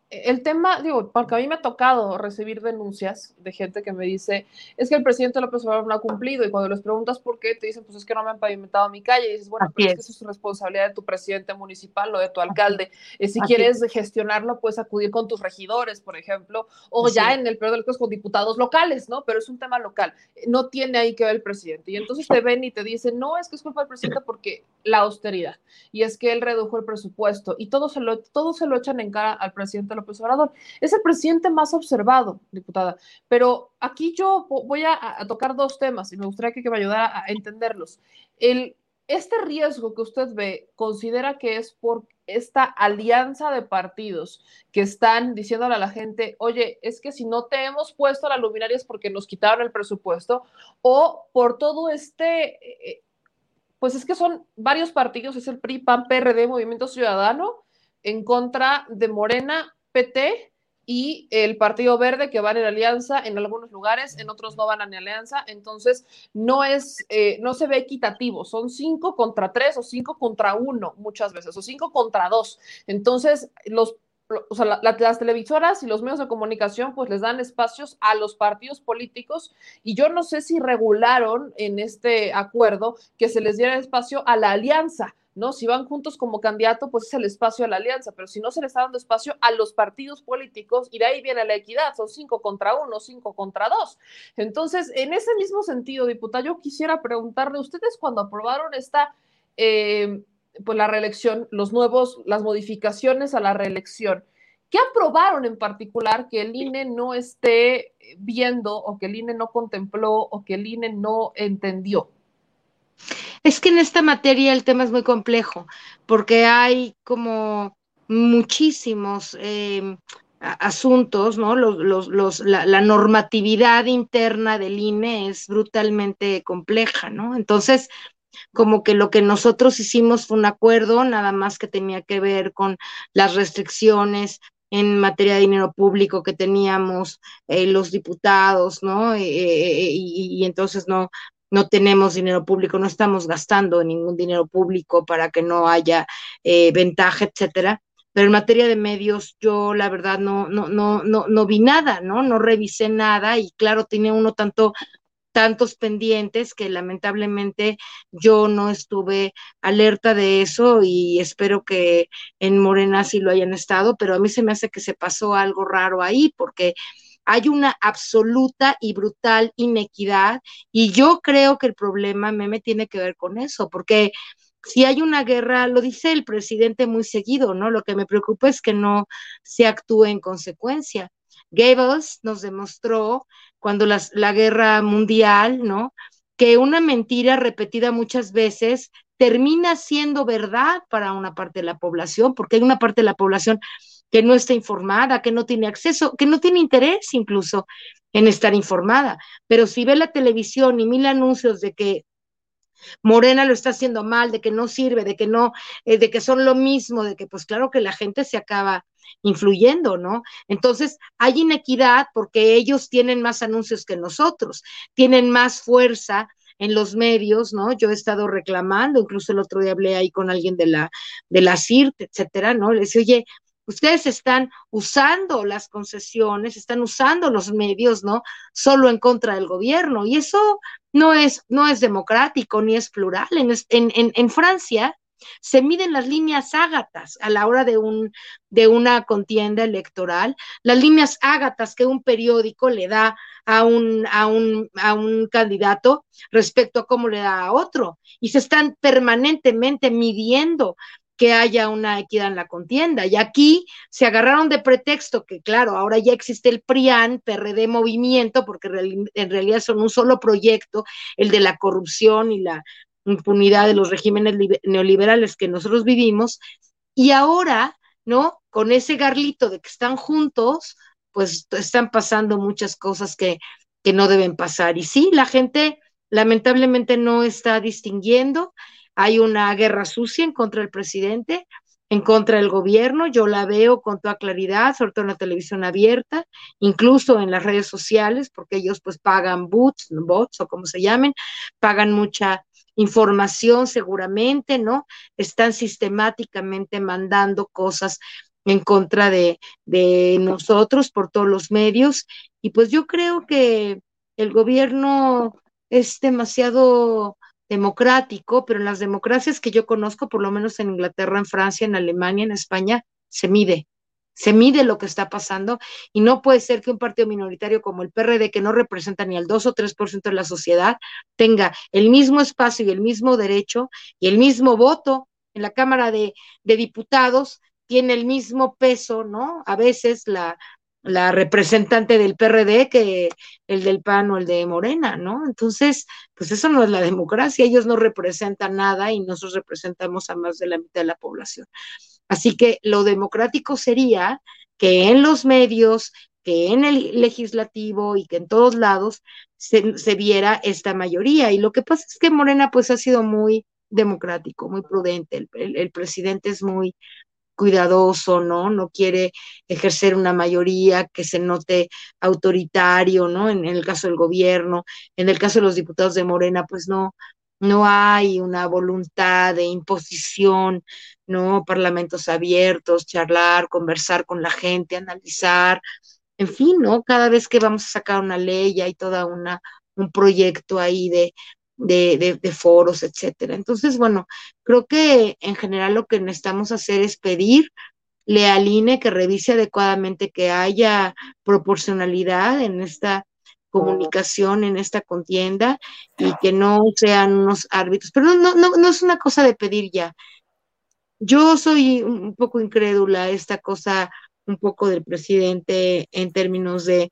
El tema, digo, porque a mí me ha tocado recibir denuncias de gente que me dice, es que el presidente López Obrador no ha cumplido, y cuando les preguntas por qué, te dicen, pues es que no me han pavimentado mi calle, y dices, bueno, pero es. que eso es responsabilidad de tu presidente municipal o de tu alcalde, y si Así quieres es. gestionarlo, puedes acudir con tus regidores, por ejemplo, o ya en el peor de los casos con diputados locales, ¿no? Pero es un tema local, no tiene ahí que ver el presidente, y entonces te ven y te dicen, no, es que es culpa del presidente porque la austeridad, y es que él redujo el presupuesto, y todo se lo, todo se lo echan en cara al presidente López Obrador. Es el presidente más observado, diputada. Pero aquí yo voy a, a tocar dos temas y me gustaría que, me ayudara a entenderlos. El, este riesgo que usted ve, considera que es por esta alianza de partidos que están diciéndole a la gente, oye, es que si no te hemos puesto la luminaria es porque nos quitaron el presupuesto, o por todo este, eh, pues es que son varios partidos, es el PRI, PAN, PRD, Movimiento Ciudadano, en contra de Morena, PT y el Partido Verde que van en alianza en algunos lugares, en otros no van en alianza, entonces no es, eh, no se ve equitativo, son cinco contra tres o cinco contra uno muchas veces, o cinco contra dos. Entonces, los o sea, la, las televisoras y los medios de comunicación pues les dan espacios a los partidos políticos. Y yo no sé si regularon en este acuerdo que se les diera espacio a la alianza, ¿no? Si van juntos como candidato, pues es el espacio a la alianza, pero si no se le está dando espacio a los partidos políticos, y de ahí viene la equidad, son cinco contra uno, cinco contra dos. Entonces, en ese mismo sentido, diputado, yo quisiera preguntarle, ustedes cuando aprobaron esta, eh, pues la reelección, los nuevos, las modificaciones a la reelección, ¿Qué aprobaron en particular que el INE no esté viendo o que el INE no contempló o que el INE no entendió? Es que en esta materia el tema es muy complejo, porque hay como muchísimos eh, asuntos, ¿no? Los, la, normatividad interna del INE es brutalmente compleja, ¿no? Entonces, como que lo que nosotros hicimos fue un acuerdo, nada más que tenía que ver con las restricciones en materia de dinero público que teníamos eh, los diputados, ¿no? Eh, eh, y, entonces no, no tenemos dinero público, no estamos gastando ningún dinero público para que no haya eh, ventaja, etcétera. Pero en materia de medios, yo la verdad no, no, no, no, no vi nada, ¿no? No revisé nada y claro, tiene uno tanto tantos pendientes que lamentablemente yo no estuve alerta de eso y espero que en Morena sí lo hayan estado, pero a mí se me hace que se pasó algo raro ahí porque hay una absoluta y brutal inequidad y yo creo que el problema, Meme, tiene que ver con eso, porque si hay una guerra, lo dice el presidente muy seguido, ¿no? Lo que me preocupa es que no se actúe en consecuencia. Goebbels nos demostró cuando la guerra mundial, ¿no? Que una mentira repetida muchas veces termina siendo verdad para una parte de la población, porque hay una parte de la población que no está informada, que no tiene acceso, que no tiene interés incluso en estar informada. Pero si ve la televisión y mil anuncios de que Morena lo está haciendo mal, de que no sirve, de que no, eh, de que son lo mismo, de que pues claro que la gente se acaba influyendo, ¿no? Entonces hay inequidad porque ellos tienen más anuncios que nosotros, tienen más fuerza en los medios, ¿no? Yo he estado reclamando, incluso el otro día hablé ahí con alguien de la, de la CIRT, etcétera, ¿no? Le decía, oye, ustedes están usando las concesiones, están usando los medios, ¿no? Solo en contra del gobierno. Y eso no es, no es democrático ni es plural. En, en, en Francia se miden las líneas ágatas a la hora de, un, de una contienda electoral, las líneas ágatas que un periódico le da a un, a, un, a un candidato respecto a cómo le da a otro. Y se están permanentemente midiendo que haya una equidad en la contienda. Y aquí se agarraron de pretexto que, claro, ahora ya existe el PRIAN, PRD Movimiento, porque en realidad son un solo proyecto, el de la corrupción y la impunidad de los regímenes neoliberales que nosotros vivimos. Y ahora, ¿no? Con ese garlito de que están juntos, pues están pasando muchas cosas que, que no deben pasar. Y sí, la gente lamentablemente no está distinguiendo hay una guerra sucia en contra del presidente, en contra del gobierno, yo la veo con toda claridad, sobre todo en la televisión abierta, incluso en las redes sociales, porque ellos pues pagan bots, bots o como se llamen, pagan mucha información seguramente, ¿no? Están sistemáticamente mandando cosas en contra de, de nosotros por todos los medios. Y pues yo creo que el gobierno es demasiado democrático, pero en las democracias que yo conozco, por lo menos en Inglaterra, en Francia, en Alemania, en España, se mide, se mide lo que está pasando y no puede ser que un partido minoritario como el PRD, que no representa ni el 2 o 3% de la sociedad, tenga el mismo espacio y el mismo derecho y el mismo voto en la Cámara de, de Diputados, tiene el mismo peso, ¿no? A veces la, la representante del PRD que el del PAN o el de Morena, ¿no? Entonces, pues eso no es la democracia, ellos no representan nada y nosotros representamos a más de la mitad de la población. Así que lo democrático sería que en los medios, que en el legislativo y que en todos lados se, viera esta mayoría. Y lo que pasa es que Morena pues ha sido muy democrático, muy prudente, el presidente es muy, cuidadoso, ¿no? No quiere ejercer una mayoría que se note autoritario, ¿no? En, el caso del gobierno, en el caso de los diputados de Morena, pues no, no hay una voluntad de imposición, ¿no? Parlamentos abiertos, charlar, conversar con la gente, analizar, en fin, ¿no? Cada vez que vamos a sacar una ley hay toda una un proyecto ahí de, de, de, de, foros, etcétera. Entonces, bueno, creo que en general lo que necesitamos hacer es pedirle al INE que revise adecuadamente que haya proporcionalidad en esta comunicación, en esta contienda y que no sean unos árbitros. Pero no, no, no es una cosa de pedir ya. Yo soy un poco incrédula esta cosa un poco del presidente en términos de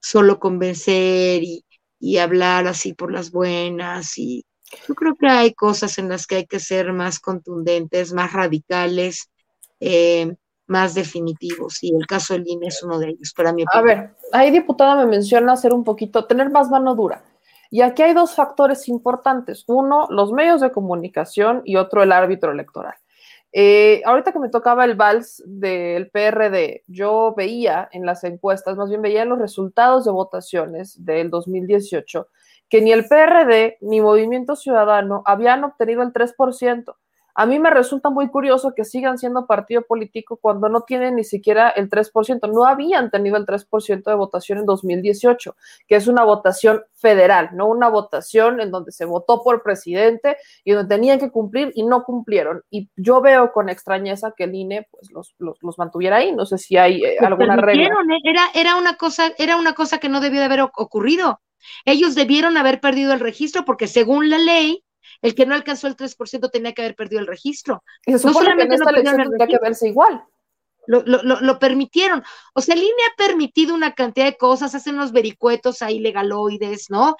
solo convencer y, y hablar así por las buenas y yo creo que hay cosas en las que hay que ser más contundentes, más radicales, eh, más definitivos y el caso del INE es uno de ellos para mí. A ver, ahí diputada me menciona hacer un poquito, tener más mano dura. Y aquí hay dos factores importantes. Uno, los medios de comunicación y otro, el árbitro electoral. Eh, ahorita que me tocaba el vals del PRD, yo veía en las encuestas, más bien veía en los resultados de votaciones del 2018, que ni el PRD ni Movimiento Ciudadano habían obtenido el 3%. A mí me resulta muy curioso que sigan siendo partido político cuando no tienen ni siquiera el 3%. No habían tenido el 3% de votación en 2018, que es una votación federal, no una votación en donde se votó por presidente y donde tenían que cumplir y no cumplieron. Y yo veo con extrañeza que el INE pues, los, los, los mantuviera ahí. No sé si hay eh, alguna regla. ¿eh? Era, era, una cosa, era una cosa que no debió de haber ocurrido. Ellos debieron haber perdido el registro porque según la ley, el que no alcanzó el 3% tenía que haber perdido el registro. Y se supone no solamente que en esta no elección tendría que verse igual. Lo, lo, lo, lo, permitieron. O sea, el INE ha permitido una cantidad de cosas, hacen unos vericuetos ahí legaloides, ¿no?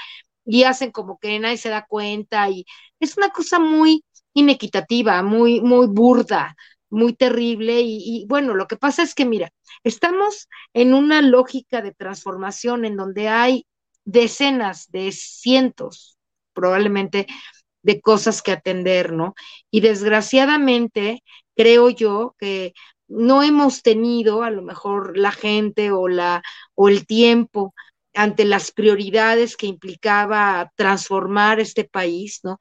Y hacen como que nadie se da cuenta y es una cosa muy inequitativa, muy, muy burda, muy terrible. Y, y bueno, lo que pasa es que, mira, estamos en una lógica de transformación en donde hay decenas de cientos, probablemente de cosas que atender, ¿no? Y desgraciadamente, creo yo que no hemos tenido a lo mejor la gente o la o el tiempo ante las prioridades que implicaba transformar este país, ¿no?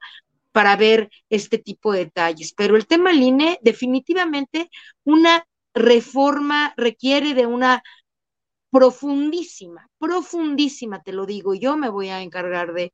Para ver este tipo de detalles. Pero el tema INE, definitivamente, una reforma requiere de una profundísima, profundísima, te lo digo, yo me voy a encargar de,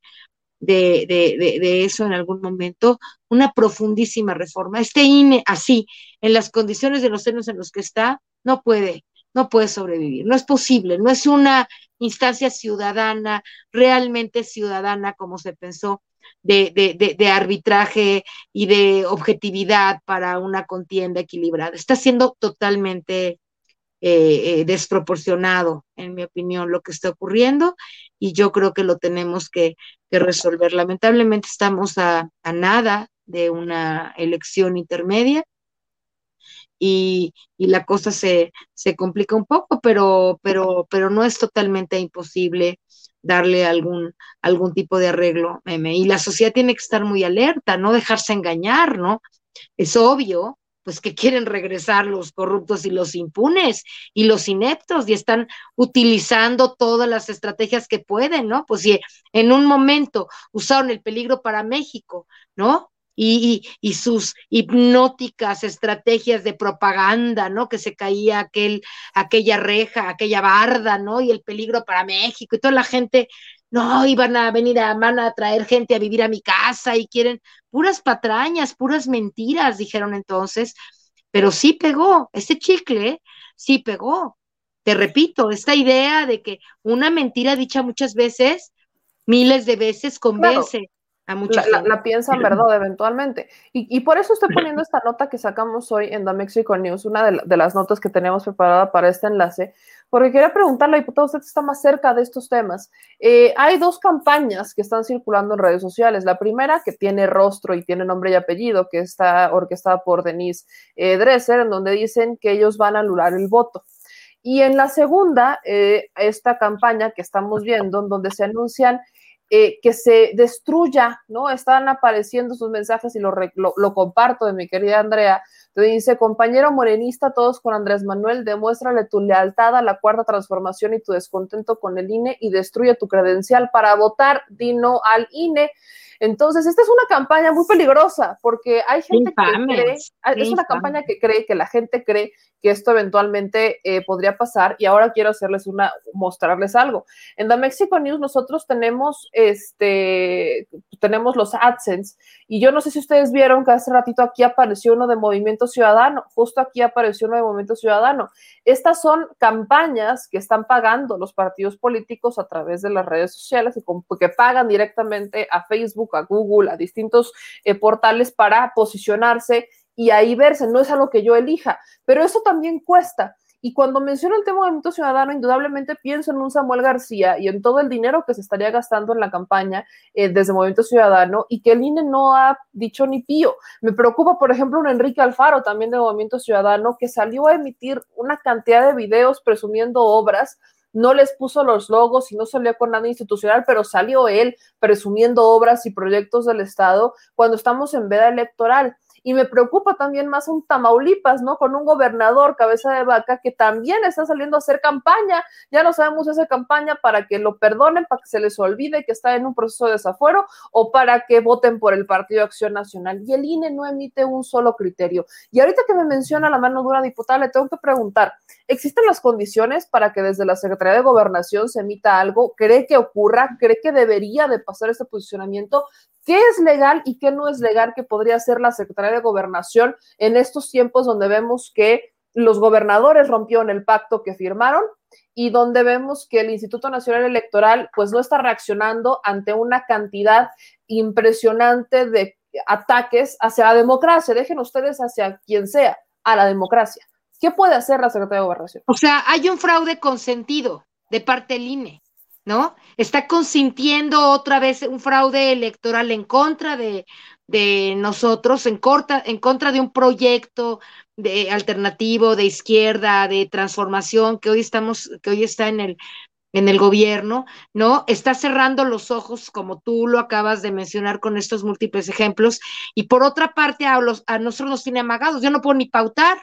de, de, de, de, eso en algún momento, una profundísima reforma. Este INE, así, en las condiciones de los años en los que está, no puede, no puede sobrevivir, no es posible, no es una instancia ciudadana, realmente ciudadana, como se pensó, de, de, arbitraje y de objetividad para una contienda equilibrada. Está siendo totalmente eh, eh, desproporcionado, en mi opinión, lo que está ocurriendo y yo creo que lo tenemos que, resolver. Lamentablemente estamos a, a, nada de una elección intermedia y, y la cosa se, se, complica un poco, pero, pero, pero no es totalmente imposible darle algún, algún tipo de arreglo. Y la sociedad tiene que estar muy alerta, no dejarse engañar, ¿no? Es obvio pues que quieren regresar los corruptos y los impunes y los ineptos y están utilizando todas las estrategias que pueden, ¿no? Pues si en un momento usaron el peligro para México, ¿no? y, y, y, sus hipnóticas estrategias de propaganda, ¿no? Que se caía aquel, aquella reja, aquella barda, ¿no? Y el peligro para México y toda la gente, no, iban a venir a, van a traer gente a vivir a mi casa y quieren puras patrañas, puras mentiras, dijeron entonces, pero sí pegó, ese chicle, sí pegó. Te repito, esta idea de que una mentira dicha muchas veces, miles de veces, convence. Claro la, la, piensan verdad eventualmente. Y, y, por eso estoy poniendo esta nota que sacamos hoy en The Mexico News, una de, de, las notas que tenemos preparada para este enlace, porque quería preguntarle, diputado, usted está más cerca de estos temas. Eh, hay dos campañas que están circulando en redes sociales. La primera, que tiene rostro y tiene nombre y apellido, que está orquestada por Denise eh, Dresser, en donde dicen que ellos van a anular el voto. Y en la segunda, eh, esta campaña que estamos viendo, en donde se anuncian eh, que se destruya, ¿no? Están apareciendo sus mensajes y lo, lo, lo, comparto de mi querida Andrea. Te dice, compañero morenista, todos con Andrés Manuel, demuéstrale tu lealtad a la cuarta transformación y tu descontento con el INE y destruye tu credencial para votar, dino al INE. Entonces, esta es una campaña muy peligrosa porque hay gente que cree, es una campaña que cree, que la gente cree que esto eventualmente eh, podría pasar y ahora quiero hacerles una, mostrarles algo. En The Mexico News nosotros tenemos, este, tenemos los AdSense y yo no sé si ustedes vieron que hace ratito aquí apareció uno de Movimiento Ciudadano, justo aquí apareció uno de Movimiento Ciudadano. Estas son campañas que están pagando los partidos políticos a través de las redes sociales y que pagan directamente a Facebook, a Google, a distintos eh, portales para posicionarse y ahí verse, no es algo que yo elija, pero eso también cuesta. Y cuando menciono el tema del movimiento ciudadano, indudablemente pienso en un Samuel García y en todo el dinero que se estaría gastando en la campaña eh, desde Movimiento Ciudadano y que el INE no ha dicho ni pío. Me preocupa, por ejemplo, un Enrique Alfaro, también de Movimiento Ciudadano, que salió a emitir una cantidad de videos presumiendo obras no les puso los logos y no salió con nada institucional, pero salió él presumiendo obras y proyectos del Estado cuando estamos en veda electoral y me preocupa también más un Tamaulipas, ¿no? Con un gobernador cabeza de vaca que también está saliendo a hacer campaña, ya no sabemos esa campaña para que lo perdonen, para que se les olvide que está en un proceso de desafuero o para que voten por el Partido Acción Nacional. Y el INE no emite un solo criterio. Y ahorita que me menciona la mano dura diputada, le tengo que preguntar, ¿existen las condiciones para que desde la Secretaría de Gobernación se emita algo? ¿Cree que ocurra? ¿Cree que debería de pasar este posicionamiento? Qué es legal y qué no es legal que podría hacer la Secretaría de Gobernación en estos tiempos donde vemos que los gobernadores rompieron el pacto que firmaron y donde vemos que el Instituto Nacional Electoral pues no está reaccionando ante una cantidad impresionante de ataques hacia la democracia. Dejen ustedes hacia quien sea, a la democracia. ¿Qué puede hacer la Secretaría de Gobernación? O sea, hay un fraude consentido de parte del INE. ¿No? Está consintiendo otra vez un fraude electoral en contra de, de nosotros, en, corta, en contra de un proyecto de alternativo, de izquierda, de transformación que hoy estamos, que hoy está en el, en el gobierno, ¿no? Está cerrando los ojos, como tú lo acabas de mencionar con estos múltiples ejemplos, y por otra parte a, los, a nosotros nos tiene amagados. Yo no puedo ni pautar,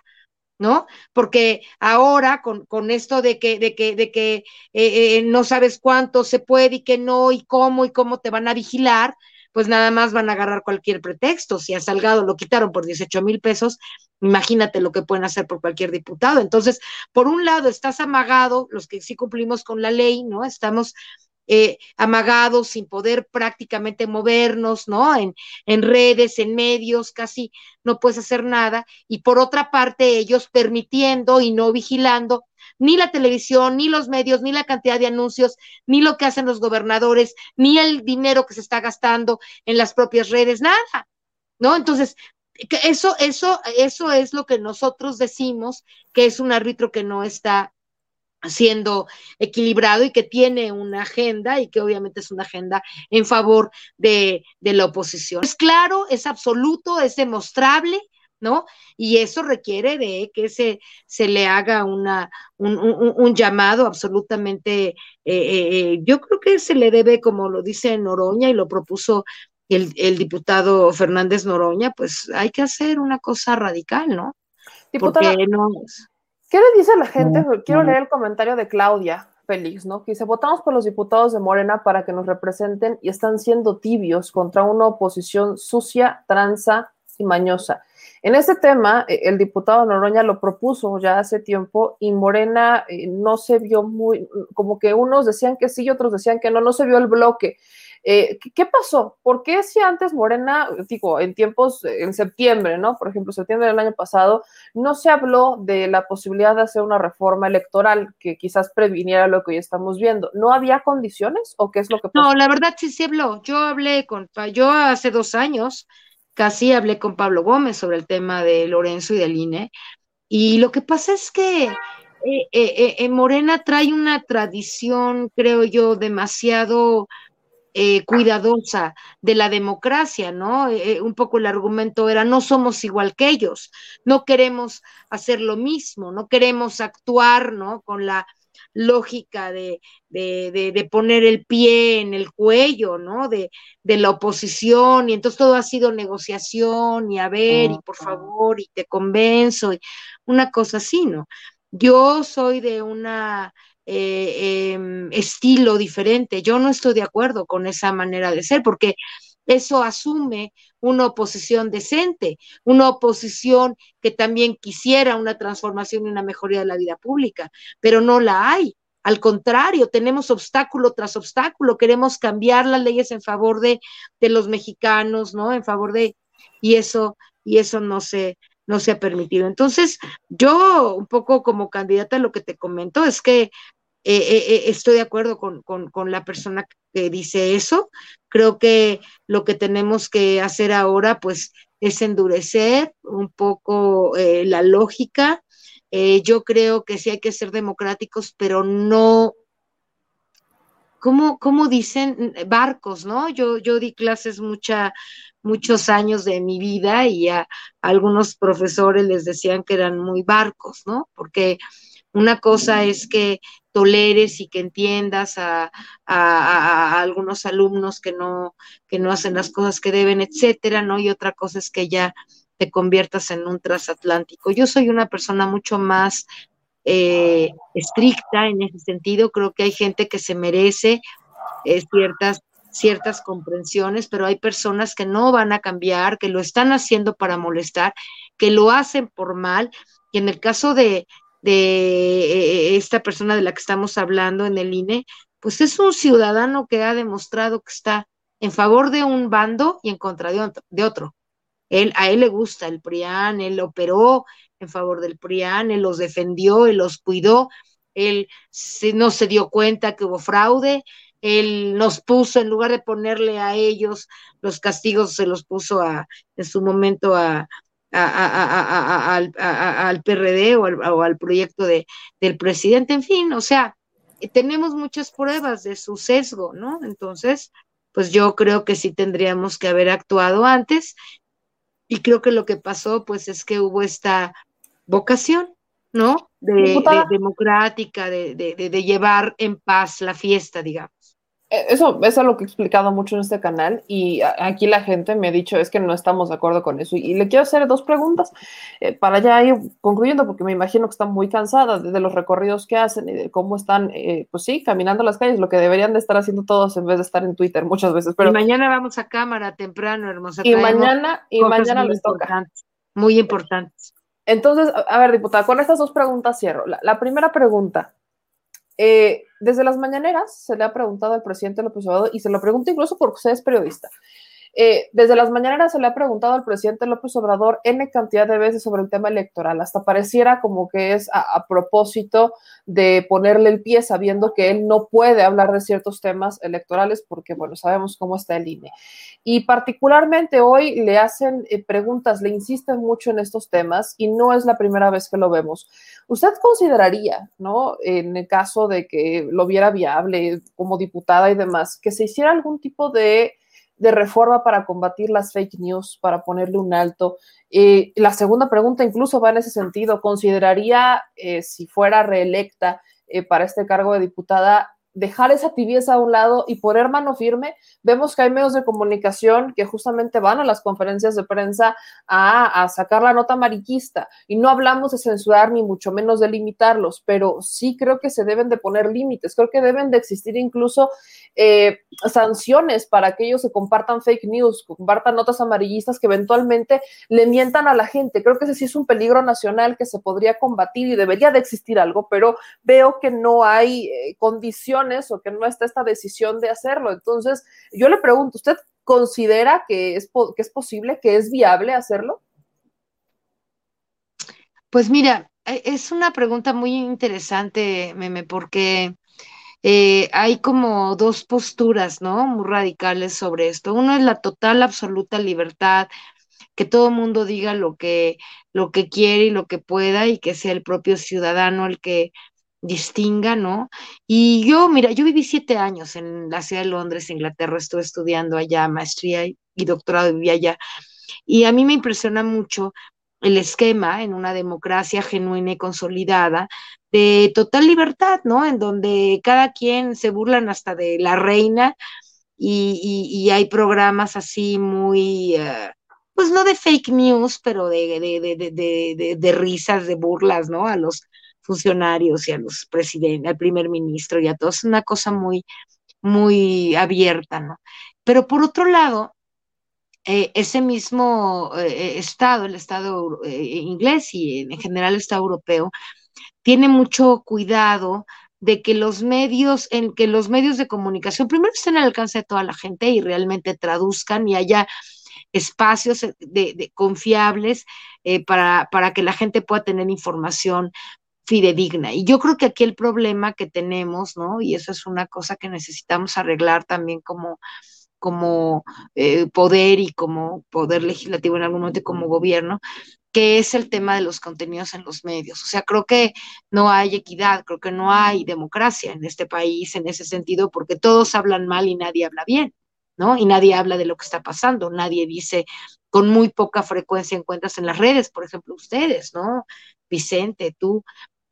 ¿no? Porque ahora con, con esto de que, de que, de que eh, eh, no sabes cuánto se puede y que no, y cómo, y cómo te van a vigilar, pues nada más van a agarrar cualquier pretexto. Si a Salgado lo quitaron por 18 mil pesos, imagínate lo que pueden hacer por cualquier diputado. Entonces, por un lado, estás amagado, los que sí cumplimos con la ley, ¿no? Estamos eh, amagados, sin poder prácticamente movernos, ¿no? En, en redes, en medios, casi no puedes hacer nada. Y por otra parte, ellos permitiendo y no vigilando ni la televisión, ni los medios, ni la cantidad de anuncios, ni lo que hacen los gobernadores, ni el dinero que se está gastando en las propias redes, nada, ¿no? Entonces, eso, eso, eso es lo que nosotros decimos que es un árbitro que no está siendo equilibrado y que tiene una agenda y que obviamente es una agenda en favor de, de, la oposición. Es claro, es absoluto, es demostrable, ¿no? Y eso requiere de que se, se le haga una, un, un, un llamado absolutamente, eh, eh, eh, yo creo que se le debe, como lo dice Noroña y lo propuso el, el diputado Fernández Noroña, pues hay que hacer una cosa radical, ¿no? Diputada, Porque no... ¿Qué le dice a la gente? Quiero leer el comentario de Claudia. Félix, ¿no? Que dice, votamos por los diputados de Morena para que nos representen y están siendo tibios contra una oposición sucia, tranza y mañosa. En este tema, eh, el diputado Noroña lo propuso ya hace tiempo y Morena eh, no se vio muy, como que unos decían que sí y otros decían que no, no se vio el bloque. Eh, ¿Qué pasó? ¿Por qué si antes Morena, digo, en tiempos, en septiembre, ¿no? Por ejemplo, septiembre del año pasado, no se habló de la posibilidad de hacer una reforma electoral que quizás previniera lo que hoy estamos viendo? ¿No había condiciones o qué es lo que pasó? No, la verdad sí se habló. Yo hablé con, yo hace dos años casi hablé con Pablo Gómez sobre el tema de Lorenzo y del INE. Y lo que pasa es que eh, eh, eh, Morena trae una tradición, creo yo, demasiado cuidadosa de la democracia, ¿no? un poco el argumento era, no somos igual que ellos, no queremos hacer lo mismo, no queremos actuar, ¿no? Con la lógica de, de, de, poner el pie en el cuello, ¿no? De, de, la oposición, y entonces todo ha sido negociación, y a ver, y por favor, y te convenzo, y una cosa así, ¿no? Yo soy de una eh, em, estilo diferente, yo no estoy de acuerdo con esa manera de ser, porque eso asume una oposición decente, una oposición que también quisiera una transformación y una mejoría de la vida pública, pero no la hay. Al contrario, tenemos obstáculo tras obstáculo, queremos cambiar las leyes en favor de, de los mexicanos, ¿no? En favor de, y eso, y eso no se, no se ha permitido. Entonces, yo un poco como candidata lo que te comento es que eh, eh, eh, estoy de acuerdo con, con, la persona que dice eso. Creo que lo que tenemos que hacer ahora, pues, es endurecer un poco la lógica. yo creo que sí hay que ser democráticos, pero no, ¿cómo, cómo dicen? Barcos, ¿no? Yo, yo di clases mucha, muchos años de mi vida y a algunos profesores les decían que eran muy barcos, ¿no? Porque una cosa es que toleres y que entiendas a, algunos alumnos que no, que no hacen las cosas que deben, etcétera, ¿no? Y otra cosa es que ya te conviertas en un transatlántico. Yo soy una persona mucho más eh, estricta en ese sentido. Creo que hay gente que se merece eh, ciertas ciertas comprensiones, pero hay personas que no van a cambiar, que lo están haciendo para molestar, que lo hacen por mal. Y en el caso de, de esta persona de la que estamos hablando en el INE, pues es un ciudadano que ha demostrado que está en favor de un bando y en contra de otro. Él, a él le gusta el PRIAN, él operó en favor del PRIAN, él los defendió, él los cuidó, él no se dio cuenta que hubo fraude, él nos puso, en lugar de ponerle a ellos los castigos, se los puso a, en su momento a, al, PRD o al, proyecto de, del presidente, en fin, o sea, tenemos muchas pruebas de su sesgo, ¿no? Entonces, pues yo creo que sí tendríamos que haber actuado antes y creo que lo que pasó, pues es que hubo esta vocación, ¿no? De, democrática, de, de llevar en paz la fiesta, digamos. Eh, eso, es lo que he explicado mucho en este canal y aquí la gente me ha dicho es que no estamos de acuerdo con eso y, le quiero hacer dos preguntas eh, para ya ir concluyendo porque me imagino que están muy cansadas de, los recorridos que hacen y de cómo están, eh, pues sí, caminando las calles, lo que deberían de estar haciendo todos en vez de estar en Twitter muchas veces. Pero... Y mañana vamos a cámara temprano, hermosa. Y mañana, y mañana les toca. Muy importantes. Entonces, a ver, diputada, con estas dos preguntas cierro. la primera pregunta, eh, desde las mañaneras se le ha preguntado al presidente López Obrador, y se lo pregunto incluso porque usted es periodista, eh, desde las mañaneras se le ha preguntado al presidente López Obrador N cantidad de veces sobre el tema electoral, hasta pareciera como que es a, propósito de ponerle el pie sabiendo que él no puede hablar de ciertos temas electorales porque, bueno, sabemos cómo está el INE. Y particularmente hoy le hacen eh, preguntas, le insisten mucho en estos temas y no es la primera vez que lo vemos. ¿Usted consideraría, ¿no? En el caso de que lo viera viable como diputada y demás, que se hiciera algún tipo de de reforma para combatir las fake news, para ponerle un alto. Eh, la segunda pregunta incluso va en ese sentido. ¿Consideraría, eh, si fuera reelecta eh, para este cargo de diputada, dejar esa tibieza a un lado y poner mano firme. Vemos que hay medios de comunicación que justamente van a las conferencias de prensa a, sacar la nota mariquista y no hablamos de censurar ni mucho menos de limitarlos, pero sí creo que se deben de poner límites, creo que deben de existir incluso eh, sanciones para que ellos se compartan fake news, compartan notas amarillistas que eventualmente le mientan a la gente. Creo que ese sí es un peligro nacional que se podría combatir y debería de existir algo, pero veo que no hay eh, condiciones o que no está esta decisión de hacerlo. Entonces, yo le pregunto, ¿usted considera que es, que es posible, que es viable hacerlo? Pues mira, e, es una pregunta muy interesante, Meme, porque eh, hay como dos posturas, ¿no? Muy radicales sobre esto. Uno es la total, absoluta libertad, que todo el mundo diga lo que, lo que quiere y lo que pueda y que sea el propio ciudadano el que distinga, ¿no? Y yo, mira, yo viví siete años en la ciudad de Londres, Inglaterra, estuve estudiando allá maestría y, doctorado, viví allá. Y a mí me impresiona mucho el esquema en una democracia genuina y consolidada de total libertad, ¿no? En donde cada quien se burlan hasta de la reina y, hay programas así muy, uh, pues no de fake news, pero de, de, de, de, risas, de burlas, ¿no? A los funcionarios y a los presidentes, al primer ministro y a todos, es una cosa muy, muy abierta, ¿no? Pero por otro lado, eh, ese mismo eh, Estado, el Estado eh, inglés y en general el Estado europeo, tiene mucho cuidado de que los medios, en que los medios de comunicación primero estén al alcance de toda la gente y realmente traduzcan y haya espacios de, confiables para, para que la gente pueda tener información fidedigna. Y yo creo que aquí el problema que tenemos, ¿no? Y eso es una cosa que necesitamos arreglar también como, como eh, poder y como poder legislativo en algún momento como gobierno, que es el tema de los contenidos en los medios. O sea, creo que no hay equidad, creo que no hay democracia en este país en ese sentido, porque todos hablan mal y nadie habla bien, ¿no? Y nadie habla de lo que está pasando, nadie dice con muy poca frecuencia encuentras en las redes, por ejemplo, ustedes, ¿no? Vicente, tú,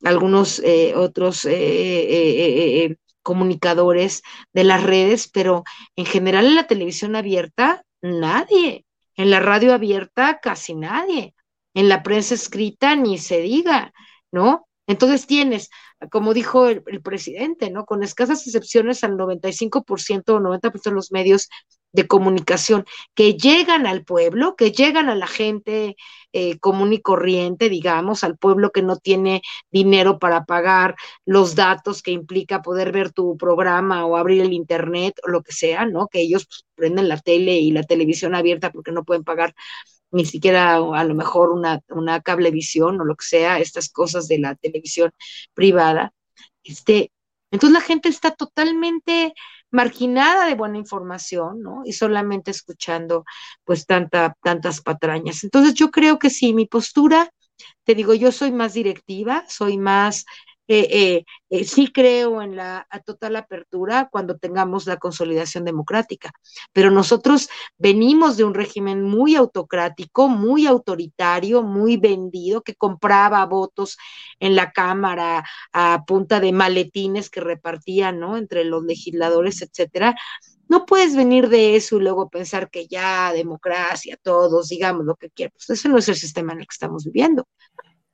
algunos eh, otros eh, eh, eh comunicadores de las redes, pero en general en la televisión abierta, nadie. En la radio abierta, casi nadie. En la prensa escrita, ni se diga, ¿no? Entonces tienes, como dijo el, el presidente, ¿no? Con escasas excepciones al 95% o 90% de los medios de comunicación que llegan al pueblo, que llegan a la gente eh, común y corriente, digamos, al pueblo que no tiene dinero para pagar los datos que implica poder ver tu programa o abrir el internet o lo que sea, ¿no? Que ellos pues, prenden la tele y la televisión abierta porque no pueden pagar ni siquiera a lo mejor una, una cablevisión o lo que sea, estas cosas de la televisión privada. Este, entonces la gente está totalmente marginada de buena información, ¿no? Y solamente escuchando pues tanta, tantas patrañas. Entonces yo creo que sí, mi postura, te digo, yo soy más directiva, soy más eh, eh, sí creo en la total apertura cuando tengamos la consolidación democrática, pero nosotros venimos de un régimen muy autocrático, muy autoritario, muy vendido, que compraba votos en la Cámara a punta de maletines que repartían, ¿no? Entre los legisladores, etcétera. No puedes venir de eso y luego pensar que ya democracia, todos, digamos lo que quieran. Pues ese no es el sistema en el que estamos viviendo.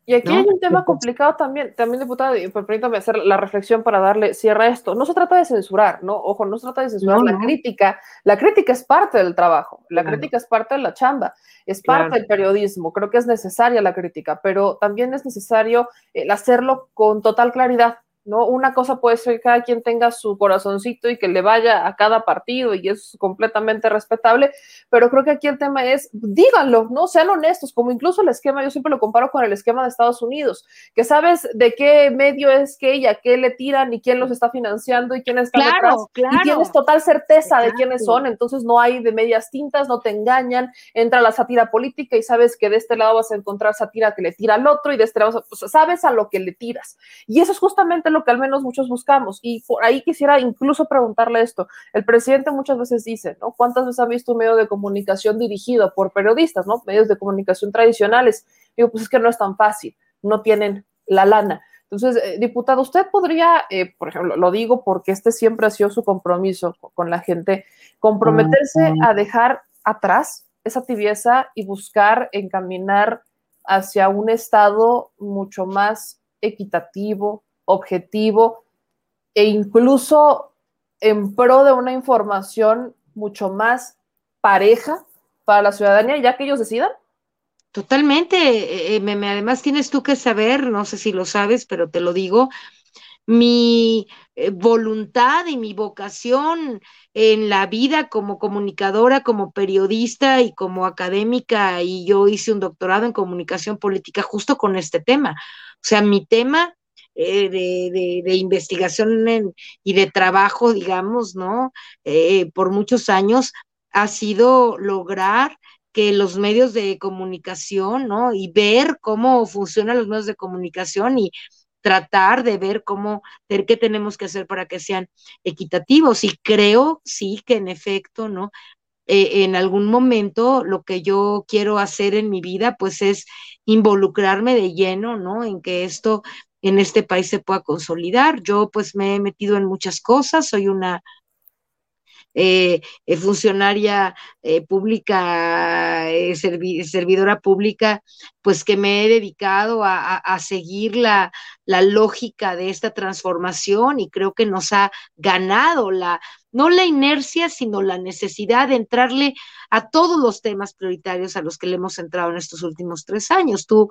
Y aquí ¿no? hay un tema complicado también, también diputado, y permítame hacer la reflexión para darle cierre a esto. No se trata de censurar, ¿no? Ojo, no se trata de censurar no, la no. crítica. La crítica es parte del trabajo, la claro. crítica es parte de la chamba, es parte del periodismo. Creo que es necesaria la crítica, pero también es necesario el hacerlo con total claridad, ¿no? Una cosa puede ser que cada quien tenga su corazoncito y que le vaya a cada partido y es completamente respetable, pero creo que aquí el tema es, díganlo, ¿no? Sean honestos, como incluso el esquema, yo siempre lo comparo con el esquema de Estados Unidos, que sabes de qué medio es que y a qué le tiran y quién los está financiando y quién está claro, detrás claro. y tienes total certeza de quiénes son, entonces no hay de medias tintas, no te engañan, entra la sátira política y sabes que de este lado vas a encontrar sátira que le tira al otro y de este lado, pues, sabes a lo que le tiras. Y eso es justamente lo que al menos muchos buscamos. Y por ahí quisiera incluso preguntarle esto. El presidente muchas veces dice, ¿no? ¿Cuántas veces ha visto un medio de comunicación dirigido por periodistas, ¿no? Medios de comunicación tradicionales. Digo, pues es que no es tan fácil, no tienen la lana. Entonces, eh, diputado, usted podría, eh, por ejemplo, lo digo porque este siempre ha sido su compromiso con la gente, comprometerse a dejar atrás esa tibieza y buscar encaminar hacia un Estado mucho más equitativo, objetivo e incluso en pro de una información mucho más pareja para la ciudadanía, ya que ellos decidan? Totalmente. Eh, eh, además tienes tú que saber, no sé si lo sabes, pero te lo digo, mi eh, voluntad y mi vocación en la vida como comunicadora, como periodista y como académica, y yo hice un doctorado en comunicación política justo con este tema. O sea, mi tema eh, de, investigación y de trabajo, digamos, ¿no? Eh, por muchos años ha sido lograr que los medios de comunicación, ¿no? Y ver cómo funcionan los medios de comunicación y tratar de ver cómo, ver qué tenemos que hacer para que sean equitativos. Y creo, sí, que en efecto, ¿no? Eh, en algún momento lo que yo quiero hacer en mi vida, pues es involucrarme de lleno, ¿no? En que esto en este país se pueda consolidar. Yo pues me he metido en muchas cosas, soy una eh, eh, funcionaria eh, pública, servidora pública, pues que me he dedicado a, seguir la, la, lógica de esta transformación y creo que nos ha ganado la, no la inercia, sino la necesidad de entrarle a todos los temas prioritarios a los que le hemos entrado en estos últimos tres años. Tú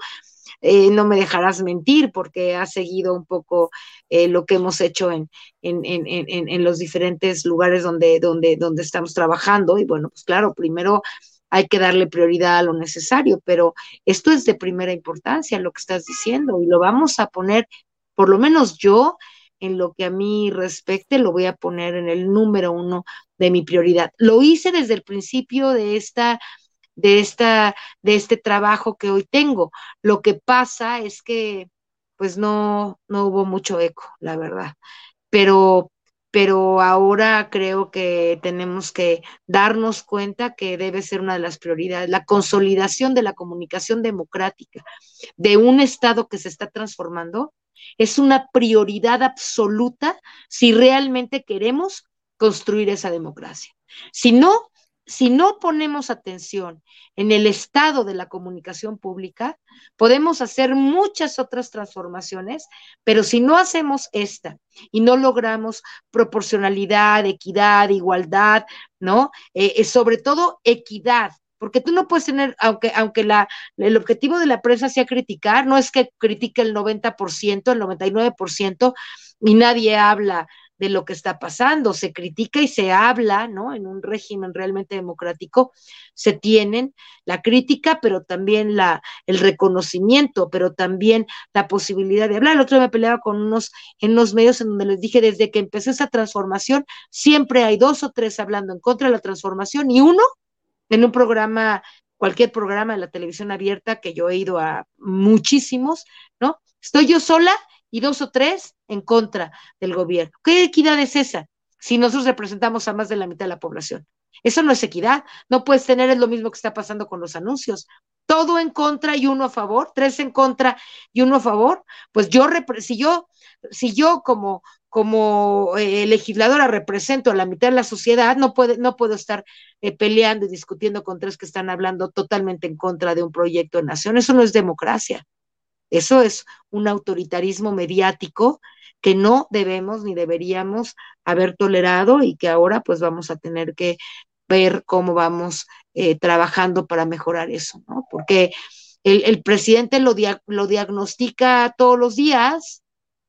eh, no me dejarás mentir porque has seguido un poco eh, lo que hemos hecho en, en, en, en, los diferentes lugares donde, donde, donde estamos trabajando. Y bueno, pues claro, primero hay que darle prioridad a lo necesario, pero esto es de primera importancia, lo que estás diciendo, y lo vamos a poner, por lo menos yo, en lo que a mí respecte, lo voy a poner en el número uno de mi prioridad. Lo hice desde el principio de esta de, esta, de este trabajo que hoy tengo. Lo que pasa es que pues no, no hubo mucho eco, la verdad. Pero, pero ahora creo que tenemos que darnos cuenta que debe ser una de las prioridades, la consolidación de la comunicación democrática de un Estado que se está transformando, es una prioridad absoluta si realmente queremos construir esa democracia. Si no, si no ponemos atención en el estado de la comunicación pública, podemos hacer muchas otras transformaciones, pero si no hacemos esta y no logramos proporcionalidad, equidad, igualdad, ¿no? Eh, eh, sobre todo equidad, porque tú no puedes tener, aunque, aunque la, el objetivo de la prensa sea criticar, no es que critique el 90%, el 99%, y nadie habla de lo que está pasando, se critica y se habla, ¿no? En un régimen realmente democrático se tienen la crítica, pero también la, el reconocimiento, pero también la posibilidad de hablar. El otro día me peleaba con unos en unos medios en donde les dije, desde que empecé esa transformación, siempre hay dos o tres hablando en contra de la transformación y uno en un programa cualquier programa de la televisión abierta que yo he ido a muchísimos, ¿no? Estoy yo sola y dos o tres en contra del gobierno. ¿Qué equidad es esa? Si nosotros representamos a más de la mitad de la población. Eso no es equidad. No puedes tener lo mismo que está pasando con los anuncios. Todo en contra y uno a favor, tres en contra y uno a favor. Pues yo, si yo, si yo como, como eh, legisladora represento a la mitad de la sociedad, no, puede, no puedo estar eh, peleando y discutiendo con tres que están hablando totalmente en contra de un proyecto de nación. Eso no es democracia. Eso es un autoritarismo mediático que no debemos ni deberíamos haber tolerado y que ahora pues vamos a tener que ver cómo vamos eh, trabajando para mejorar eso, ¿no? Porque el, presidente lo, lo diagnostica todos los días,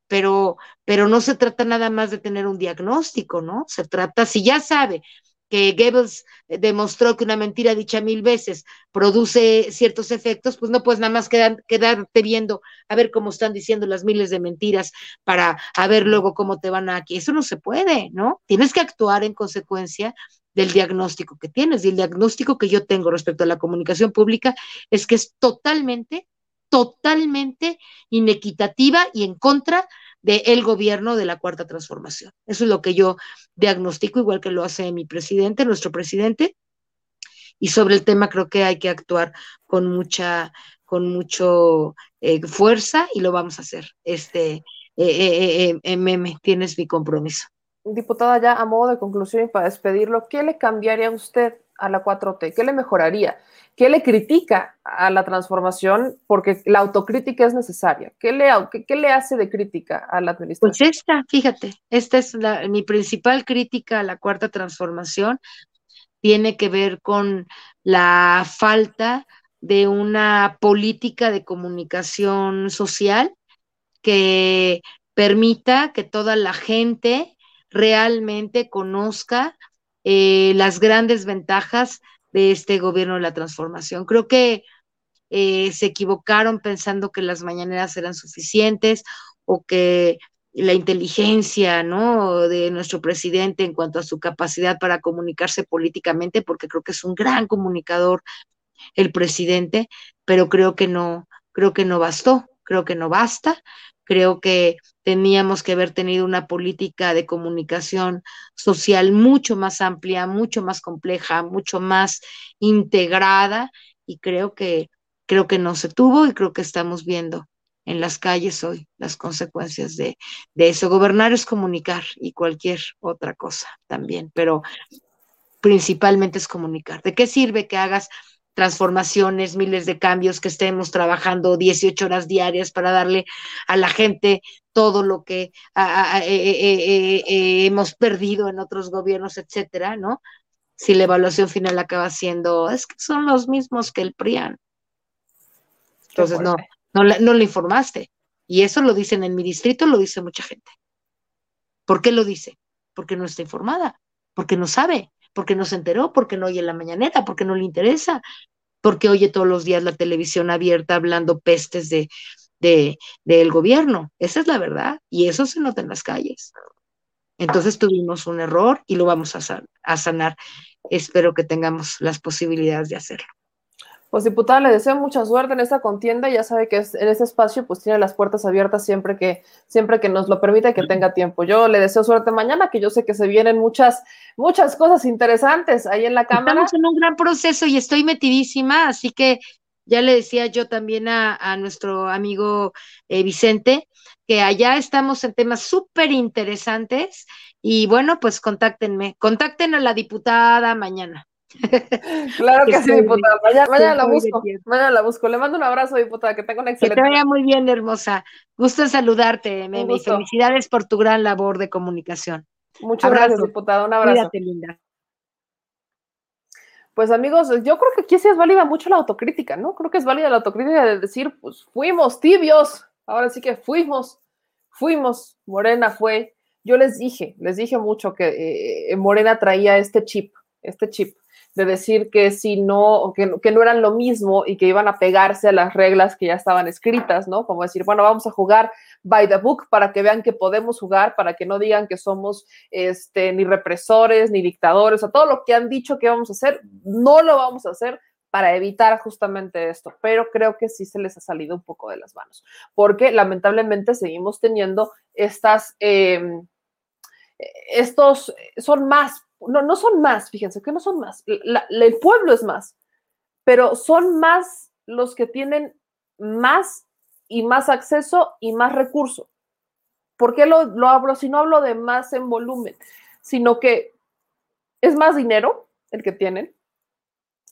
pero, pero no se trata nada más de tener un diagnóstico, ¿no? Se trata, si ya sabe que Goebbels eh, demostró que una mentira dicha mil veces produce ciertos efectos, pues no puedes nada más quedarte viendo a ver cómo están diciendo las miles de mentiras para a ver luego cómo te van aquí. Eso no se puede, ¿no? Tienes que actuar en consecuencia del diagnóstico que tienes. Y el diagnóstico que yo tengo respecto a la comunicación pública es que es totalmente, totalmente inequitativa y en contra del gobierno de la cuarta transformación. Eso es lo que yo diagnostico, igual que lo hace mi presidente, nuestro presidente. Y sobre el tema creo que hay que actuar con mucha, con mucho eh, fuerza y lo vamos a hacer. Este, eh, eh, eh, meme, tienes mi compromiso. Diputada, ya a modo de conclusión y para despedirlo, ¿qué le cambiaría a usted a la 4T? ¿Qué le mejoraría? ¿Qué le critica a la transformación? Porque la autocrítica es necesaria. ¿Qué le, hace de crítica a la administración? Pues esta, fíjate, esta es mi principal crítica a la cuarta transformación. Tiene que ver con la falta de una política de comunicación social que permita que toda la gente realmente conozca eh, las grandes ventajas de este gobierno de la transformación. Creo que eh, se equivocaron pensando que las mañaneras eran suficientes o que la inteligencia ¿no? de nuestro presidente en cuanto a su capacidad para comunicarse políticamente, porque creo que es un gran comunicador el presidente, pero creo que no, creo que no bastó, creo que no basta, creo que teníamos que haber tenido una política de comunicación social mucho más amplia, mucho más compleja, mucho más integrada y creo que creo que no se tuvo y creo que estamos viendo en las calles hoy las consecuencias de, de eso. Gobernar es comunicar y cualquier otra cosa también, pero principalmente es comunicar. ¿De qué sirve que hagas transformaciones, miles de cambios, que estemos trabajando 18 horas diarias para darle a la gente todo lo que a, a, eh, eh, eh, hemos perdido en otros gobiernos, etcétera, ¿no? Si la evaluación final acaba siendo, es que son los mismos que el PRIAN. Entonces, no, no, no le informaste. Y eso lo dicen en mi distrito, lo dice mucha gente. ¿Por qué lo dice? Porque no está informada, porque no sabe, porque no se enteró, porque no oye la mañanera, porque no le interesa, porque oye todos los días la televisión abierta hablando pestes de, de, del gobierno. Esa es la verdad, y eso se nota en las calles. Entonces tuvimos un error y lo vamos a, san a sanar. Espero que tengamos las posibilidades de hacerlo. Pues diputada, le deseo mucha suerte en esta contienda. Ya sabe que es, en este espacio pues tiene las puertas abiertas siempre que, siempre que nos lo permita y que tenga tiempo. Yo le deseo suerte mañana, que yo sé que se vienen muchas, muchas cosas interesantes ahí en la Cámara. Estamos en un gran proceso y estoy metidísima, así que ya le decía yo también a, a nuestro amigo eh, Vicente que allá estamos en temas súper interesantes y bueno, pues contáctenme, contacten a la diputada mañana. *laughs* Claro que, que sí, diputada. Mañana, mañana la busco. Mañana la busco. Le mando un abrazo, diputada. Que tenga una excelente. Que te vaya muy bien, hermosa. Gusto en saludarte, Memi. Felicidades por tu gran labor de comunicación. Muchas abrazo. gracias, diputada. Un abrazo. Cuídate, linda. Pues amigos, yo creo que aquí sí es válida mucho la autocrítica, ¿no? Creo que es válida la autocrítica de decir, pues fuimos tibios. Ahora sí que fuimos, fuimos. Morena fue. Yo les dije, les dije mucho que eh, Morena traía este chip, este chip de decir que si no, que, que, no eran lo mismo y que iban a pegarse a las reglas que ya estaban escritas, ¿no? Como decir, bueno, vamos a jugar by the book para que vean que podemos jugar, para que no digan que somos este, ni represores, ni dictadores, o sea, todo lo que han dicho que vamos a hacer, no lo vamos a hacer para evitar justamente esto, pero creo que sí se les ha salido un poco de las manos, porque lamentablemente seguimos teniendo estas, eh, estos, son más no, no son más, fíjense que no son más, el pueblo es más, pero son más los que tienen más y más acceso y más recurso. ¿Por qué lo, lo hablo? Si no hablo de más en volumen, sino que es más dinero el que tienen.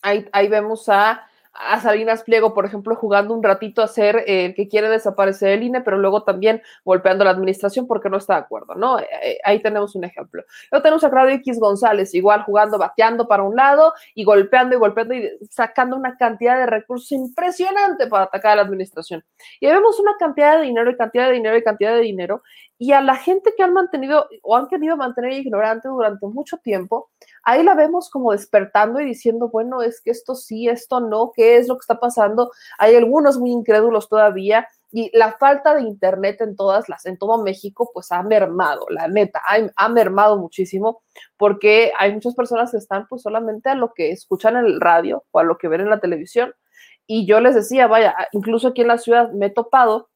Ahí, ahí vemos a a Salinas Pliego, por ejemplo, jugando un ratito a ser el que quiere desaparecer el INE, pero luego también golpeando a la administración porque no está de acuerdo, ¿no? Ahí tenemos un ejemplo. Luego tenemos a Claudio X González, igual jugando, bateando para un lado y golpeando y golpeando y sacando una cantidad de recursos impresionante para atacar a la administración. Y vemos una cantidad de dinero y cantidad de dinero y cantidad de dinero y a la gente que han mantenido o han querido mantener ignorante durante mucho tiempo, ahí la vemos como despertando y diciendo, bueno, es que esto sí, esto no, ¿qué es lo que está pasando? Hay algunos muy incrédulos todavía y la falta de internet en todas las, en todo México, pues ha mermado, la neta, ha, mermado muchísimo, porque hay muchas personas que están pues solamente a lo que escuchan en el radio o a lo que ven en la televisión. Y yo les decía, vaya, incluso aquí en la ciudad me he topado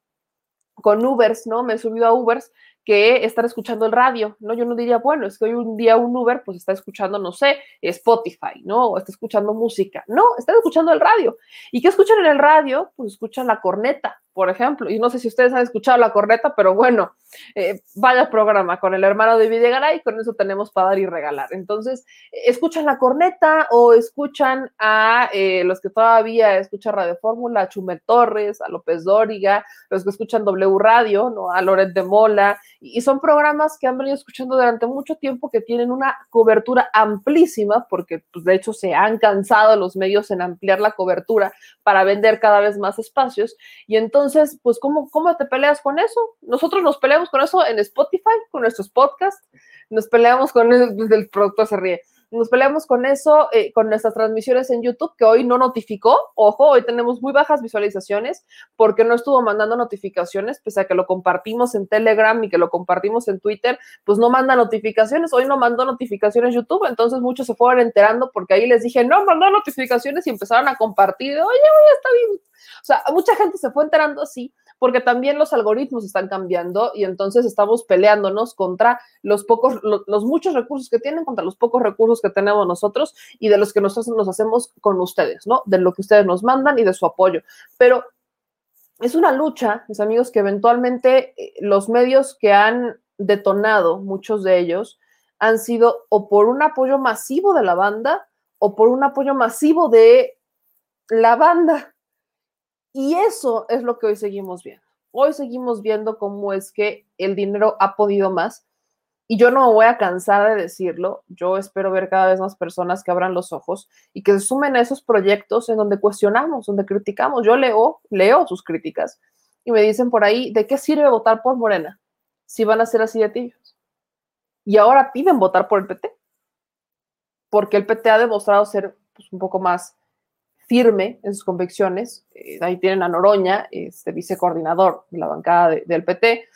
con Ubers, ¿no? Me he subido a Ubers que estar escuchando el radio, ¿no? Yo no diría, bueno, es que hoy un día un Uber pues está escuchando, no sé, Spotify, ¿no? O está escuchando música. No, están escuchando el radio. ¿Y qué escuchan en el radio? Pues escuchan la corneta, por ejemplo. Y no sé si ustedes han escuchado la corneta, pero bueno, eh, vaya programa con el hermano de Videgaray, con eso tenemos para dar y regalar. Entonces, escuchan la corneta o escuchan a eh, los que todavía escuchan Radio Fórmula, a Chumel Torres, a López Dóriga, los que escuchan W Radio, ¿no? A Loret de Mola, y son programas que han venido escuchando durante mucho tiempo que tienen una cobertura amplísima, porque pues, de hecho se han cansado los medios en ampliar la cobertura para vender cada vez más espacios. Y entonces, pues, ¿cómo, cómo te peleas con eso? Nosotros nos peleamos con eso en Spotify, con nuestros podcasts, nos peleamos con el, el productor se ríe nos peleamos con eso, eh, con nuestras transmisiones en YouTube, que hoy no notificó. Ojo, hoy tenemos muy bajas visualizaciones porque no estuvo mandando notificaciones, pese a que lo compartimos en Telegram y que lo compartimos en Twitter, pues no manda notificaciones. Hoy no mandó notificaciones YouTube, entonces muchos se fueron enterando porque ahí les dije, no, mandó notificaciones y empezaron a compartir. Oye, oye, está bien. O sea, mucha gente se fue enterando así porque también los algoritmos están cambiando y entonces estamos peleándonos contra los pocos, los, muchos recursos que tienen, contra los pocos recursos que tenemos nosotros y de los que nosotros nos hacemos con ustedes, ¿no? De lo que ustedes nos mandan y de su apoyo. Pero es una lucha, mis amigos, que eventualmente eh, los medios que han detonado, muchos de ellos, han sido o por un apoyo masivo de la banda o por un apoyo masivo de la banda. Y eso es lo que hoy seguimos viendo. Hoy seguimos viendo cómo es que el dinero ha podido más. Y yo no me voy a cansar de decirlo. Yo espero ver cada vez más personas que abran los ojos y que se sumen a esos proyectos en donde cuestionamos, donde criticamos. Yo leo, leo sus críticas y me dicen por ahí, ¿de qué sirve votar por Morena si van a ser así de tibios? Y ahora piden votar por el PT. Porque el PT ha demostrado ser pues, un poco más firme en sus convicciones. Eh, ahí tienen a Noroña, este vicecoordinador de la bancada de, del PT,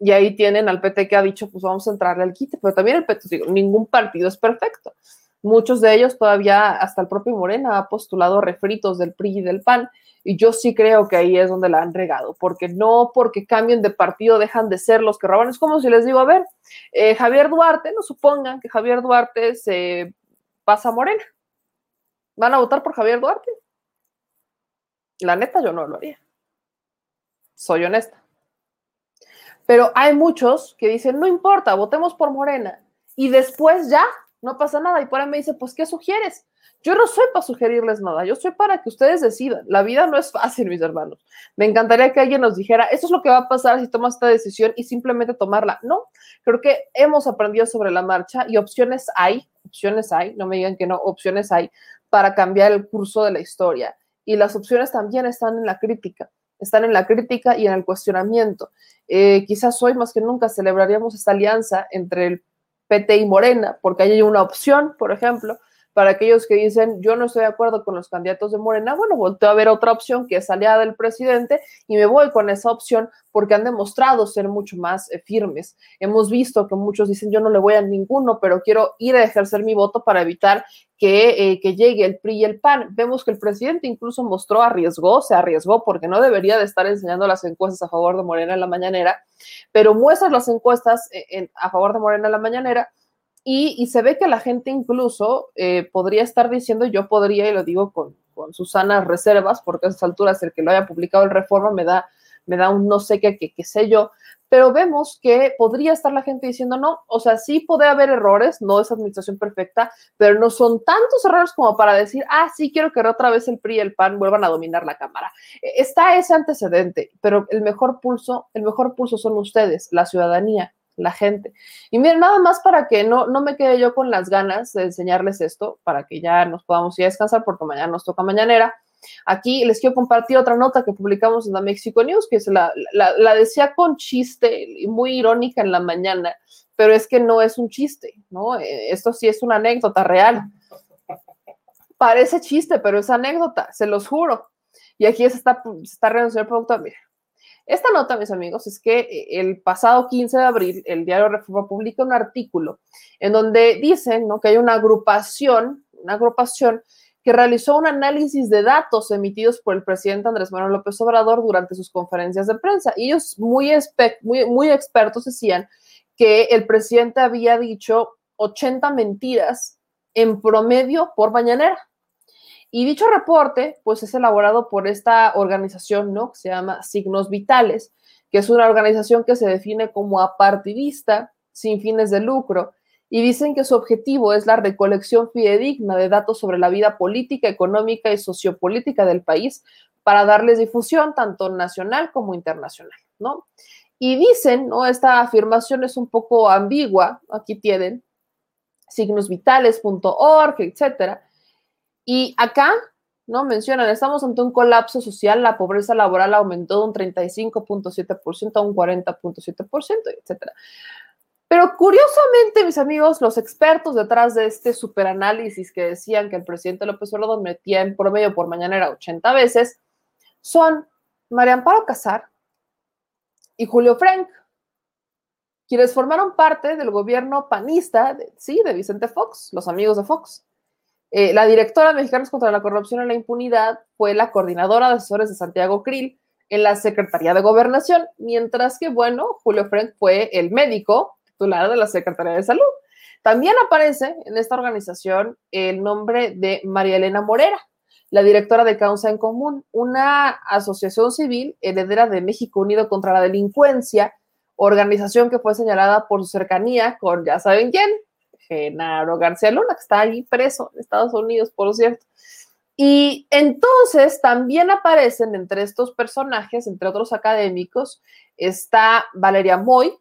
y ahí tienen al PT que ha dicho, pues vamos a entrarle al quite, pero también el PT, digo, ningún partido es perfecto. Muchos de ellos todavía, hasta el propio Morena, ha postulado refritos del PRI y del PAN, y yo sí creo que ahí es donde la han regado, porque no porque cambien de partido dejan de ser los que roban. Es como si les digo, a ver, eh, Javier Duarte, no supongan que Javier Duarte se pasa a Morena. ¿Van a votar por Javier Duarte? La neta, yo no lo haría. Soy honesta. Pero hay muchos que dicen, no importa, votemos por Morena. Y después ya, no pasa nada. Y por ahí me dice, pues, ¿qué sugieres? Yo no soy para sugerirles nada, yo soy para que ustedes decidan. La vida no es fácil, mis hermanos. Me encantaría que alguien nos dijera, esto es lo que va a pasar si tomas esta decisión y simplemente tomarla. No, creo que hemos aprendido sobre la marcha y opciones hay, opciones hay, no me digan que no, opciones hay para cambiar el curso de la historia. Y las opciones también están en la crítica, están en la crítica y en el cuestionamiento. Eh, quizás hoy más que nunca celebraríamos esta alianza entre el PT y Morena, porque hay una opción, por ejemplo, para aquellos que dicen, yo no estoy de acuerdo con los candidatos de Morena, bueno, volteo a ver otra opción que es aliada del presidente y me voy con esa opción porque han demostrado ser mucho más eh, firmes. Hemos visto que muchos dicen, yo no le voy a ninguno, pero quiero ir a ejercer mi voto para evitar que, eh, que llegue el PRI y el PAN. Vemos que el presidente incluso mostró, arriesgó, se arriesgó porque no debería de estar enseñando las encuestas a favor de Morena en la mañanera, pero muestra las encuestas eh, a favor de Morena en la mañanera y, se ve que la gente incluso eh, podría estar diciendo, yo podría, y lo digo con, con reservas, porque a esas alturas el que lo haya publicado el Reforma me da, me da un no sé qué, qué, qué sé yo, pero vemos que podría estar la gente diciendo, no, o sea, sí puede haber errores, no es administración perfecta, pero no son tantos errores como para decir, ah, sí, quiero que otra vez el PRI y el PAN vuelvan a dominar la Cámara. Está ese antecedente, pero el mejor pulso, el mejor pulso son ustedes, la ciudadanía, la gente. Y miren, nada más para que no, no me quede yo con las ganas de enseñarles esto, para que ya nos podamos ir a descansar, porque mañana nos toca mañanera. Aquí les quiero compartir otra nota que publicamos en la Mexico News, que se la, la, la decía con chiste, muy irónica en la mañana, pero es que no es un chiste, ¿no? Esto sí es una anécdota real. Parece chiste, pero es anécdota, se los juro. Y aquí está, está renunciando el productor. Mira, esta nota, mis amigos, es que eh, el pasado 15 de abril el diario Reforma publica un artículo en donde dicen que hay una agrupación, una agrupación que realizó un análisis de datos emitidos por el presidente Andrés Manuel López Obrador durante sus conferencias de prensa. Y ellos muy, muy, muy expertos decían que el presidente había dicho 80 mentiras en promedio por mañanera. Y dicho reporte, pues es elaborado por esta organización, ¿no? Que se llama Signos Vitales, que es una organización que se define como apartidista, sin fines de lucro, y dicen que su objetivo es la recolección fidedigna de datos sobre la vida política, económica y sociopolítica del país para darles difusión tanto nacional como internacional, ¿no? Y dicen, ¿no? Esta afirmación es un poco ambigua, aquí tienen signosvitales.org, etcétera. Y acá, ¿no? Mencionan, estamos ante un colapso social, la pobreza laboral aumentó de un 35.7% a un 40.7%, etcétera. Pero curiosamente, mis amigos, los expertos detrás de este superanálisis que decían que el presidente López Obrador metía en promedio por mañanera 80 veces, son María Amparo Casar y Julio Frank, quienes formaron parte del gobierno panista, sí, de Vicente Fox, los amigos de Fox. Eh, la directora de Mexicanos contra la Corrupción y la Impunidad fue la coordinadora de asesores de Santiago Krill en la Secretaría de Gobernación, mientras que, bueno, Julio Frank fue el médico titular de la Secretaría de Salud. También aparece en esta organización el nombre de María Elena Morera, la directora de Causa en Común, una asociación civil heredera de México Unido contra la Delincuencia, organización que fue señalada por su cercanía con, ya saben quién, Genaro García Luna, que está allí preso en Estados Unidos, por cierto. Y entonces también aparecen entre estos personajes, entre otros académicos, está Valeria Moy,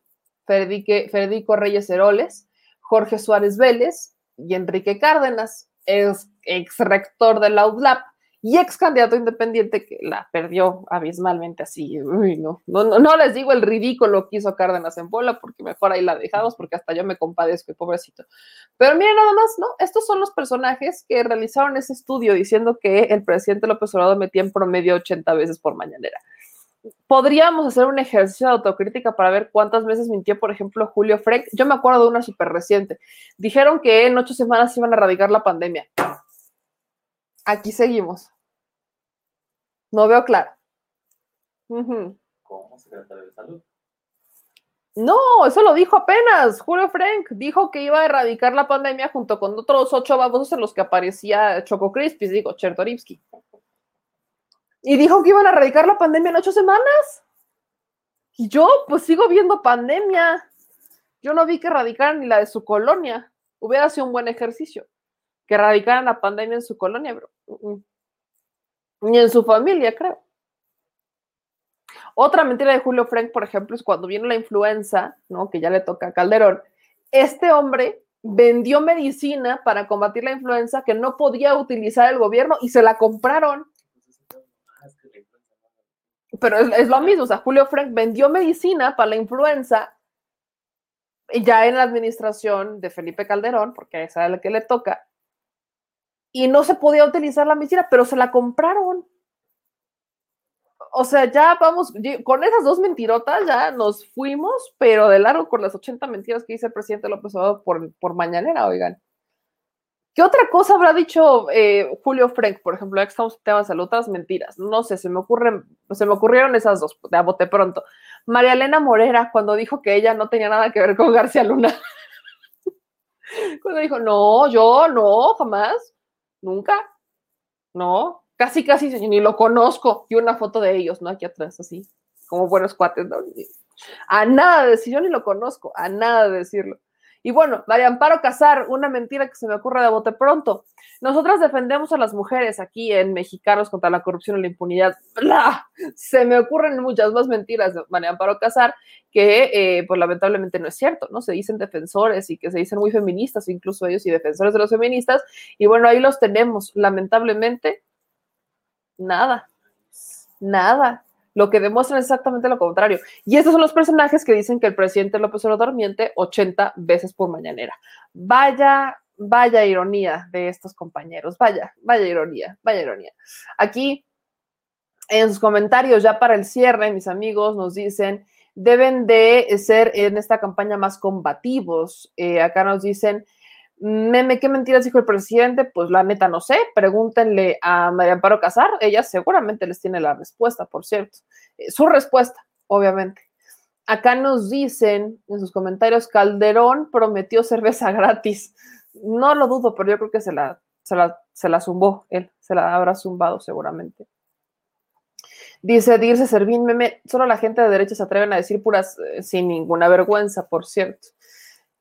Federico Reyes Heroles, Jorge Suárez Vélez y Enrique Cárdenas, ex, ex rector de la y ex candidato independiente que la perdió abismalmente así. No, no, no, les digo el ridículo que hizo Cárdenas en bola, porque mejor ahí la dejamos, porque hasta yo me compadezco, pobrecito. Pero miren nada más, ¿no? Estos son los personajes que realizaron ese estudio diciendo que el presidente López Obrador metía en promedio 80 veces por mañanera podríamos hacer un ejercicio de autocrítica para ver cuántas veces mintió, por ejemplo, Julio Frank. Yo me acuerdo de una súper reciente. Dijeron que en ocho semanas iban a erradicar la pandemia. Aquí seguimos. No veo claro. ¿Cómo secretario de salud? No, eso lo dijo apenas. Julio Frank dijo que iba a erradicar la pandemia junto con otros ocho babosos en los que aparecía Choco Crispis, digo, Chertorivsky. Y dijo que iban a erradicar la pandemia en ocho semanas. Y yo, pues sigo viendo pandemia. Yo no vi que erradicaran ni la de su colonia. Hubiera sido un buen ejercicio. Que erradicaran la pandemia en su colonia, bro. Ni en su familia, creo. Otra mentira de Julio Frank, por ejemplo, es cuando viene la influenza, ¿no? Que ya le toca a Calderón. Este hombre vendió medicina para combatir la influenza que no podía utilizar el gobierno y se la compraron pero es, lo mismo, o sea, Julio Frank vendió medicina para la influenza ya en la administración de Felipe Calderón, porque esa es la que le toca, y no se podía utilizar la medicina, pero se la compraron. O sea, ya vamos, con esas dos mentirotas ya nos fuimos, pero de largo con las 80 mentiras que dice el presidente López Obrador por, por mañanera, oigan. ¿Qué otra cosa habrá dicho eh, Julio Frank, por ejemplo, ya que estamos en temas de salud, otras mentiras? No sé, se me ocurren, se me ocurrieron esas dos, de bote pronto. María Elena Morera, cuando dijo que ella no tenía nada que ver con García Luna. *laughs* cuando dijo, no, yo no, jamás, nunca, no, casi, casi, ni lo conozco. Y una foto de ellos, ¿no? Aquí atrás, así, como buenos cuates, ¿no? A nada de decir, yo ni lo conozco, a nada de decirlo. Y bueno, María Amparo Casar, una mentira que se me ocurre de bote pronto. Nosotras defendemos a las mujeres aquí en Mexicanos contra la corrupción y la impunidad. ¡Bla! Se me ocurren muchas más mentiras de María Amparo Casar que, eh, pues lamentablemente no es cierto, ¿no? Se dicen defensores y que se dicen muy feministas, incluso ellos y defensores de los feministas. Y bueno, ahí los tenemos. Lamentablemente, nada, nada lo que demuestran exactamente lo contrario. Y estos son los personajes que dicen que el presidente López Obrador miente 80 veces por mañanera. Vaya, vaya ironía de estos compañeros, vaya, vaya ironía, vaya ironía. Aquí, en sus comentarios, ya para el cierre, mis amigos nos dicen, deben de ser en esta campaña más combativos. Eh, acá nos dicen, Meme, ¿qué mentiras dijo el presidente? Pues la neta no sé. Pregúntenle a María Amparo Casar. Ella seguramente les tiene la respuesta, por cierto. Eh, su respuesta, obviamente. Acá nos dicen en sus comentarios, Calderón prometió cerveza *laughs* gratis. No lo dudo, pero yo creo que se la, se la, zumbó él. Se la habrá zumbado seguramente. Dice Dirce Servín, meme, solo la gente de derecha se atreven a decir puras eh, sin ninguna vergüenza, por cierto.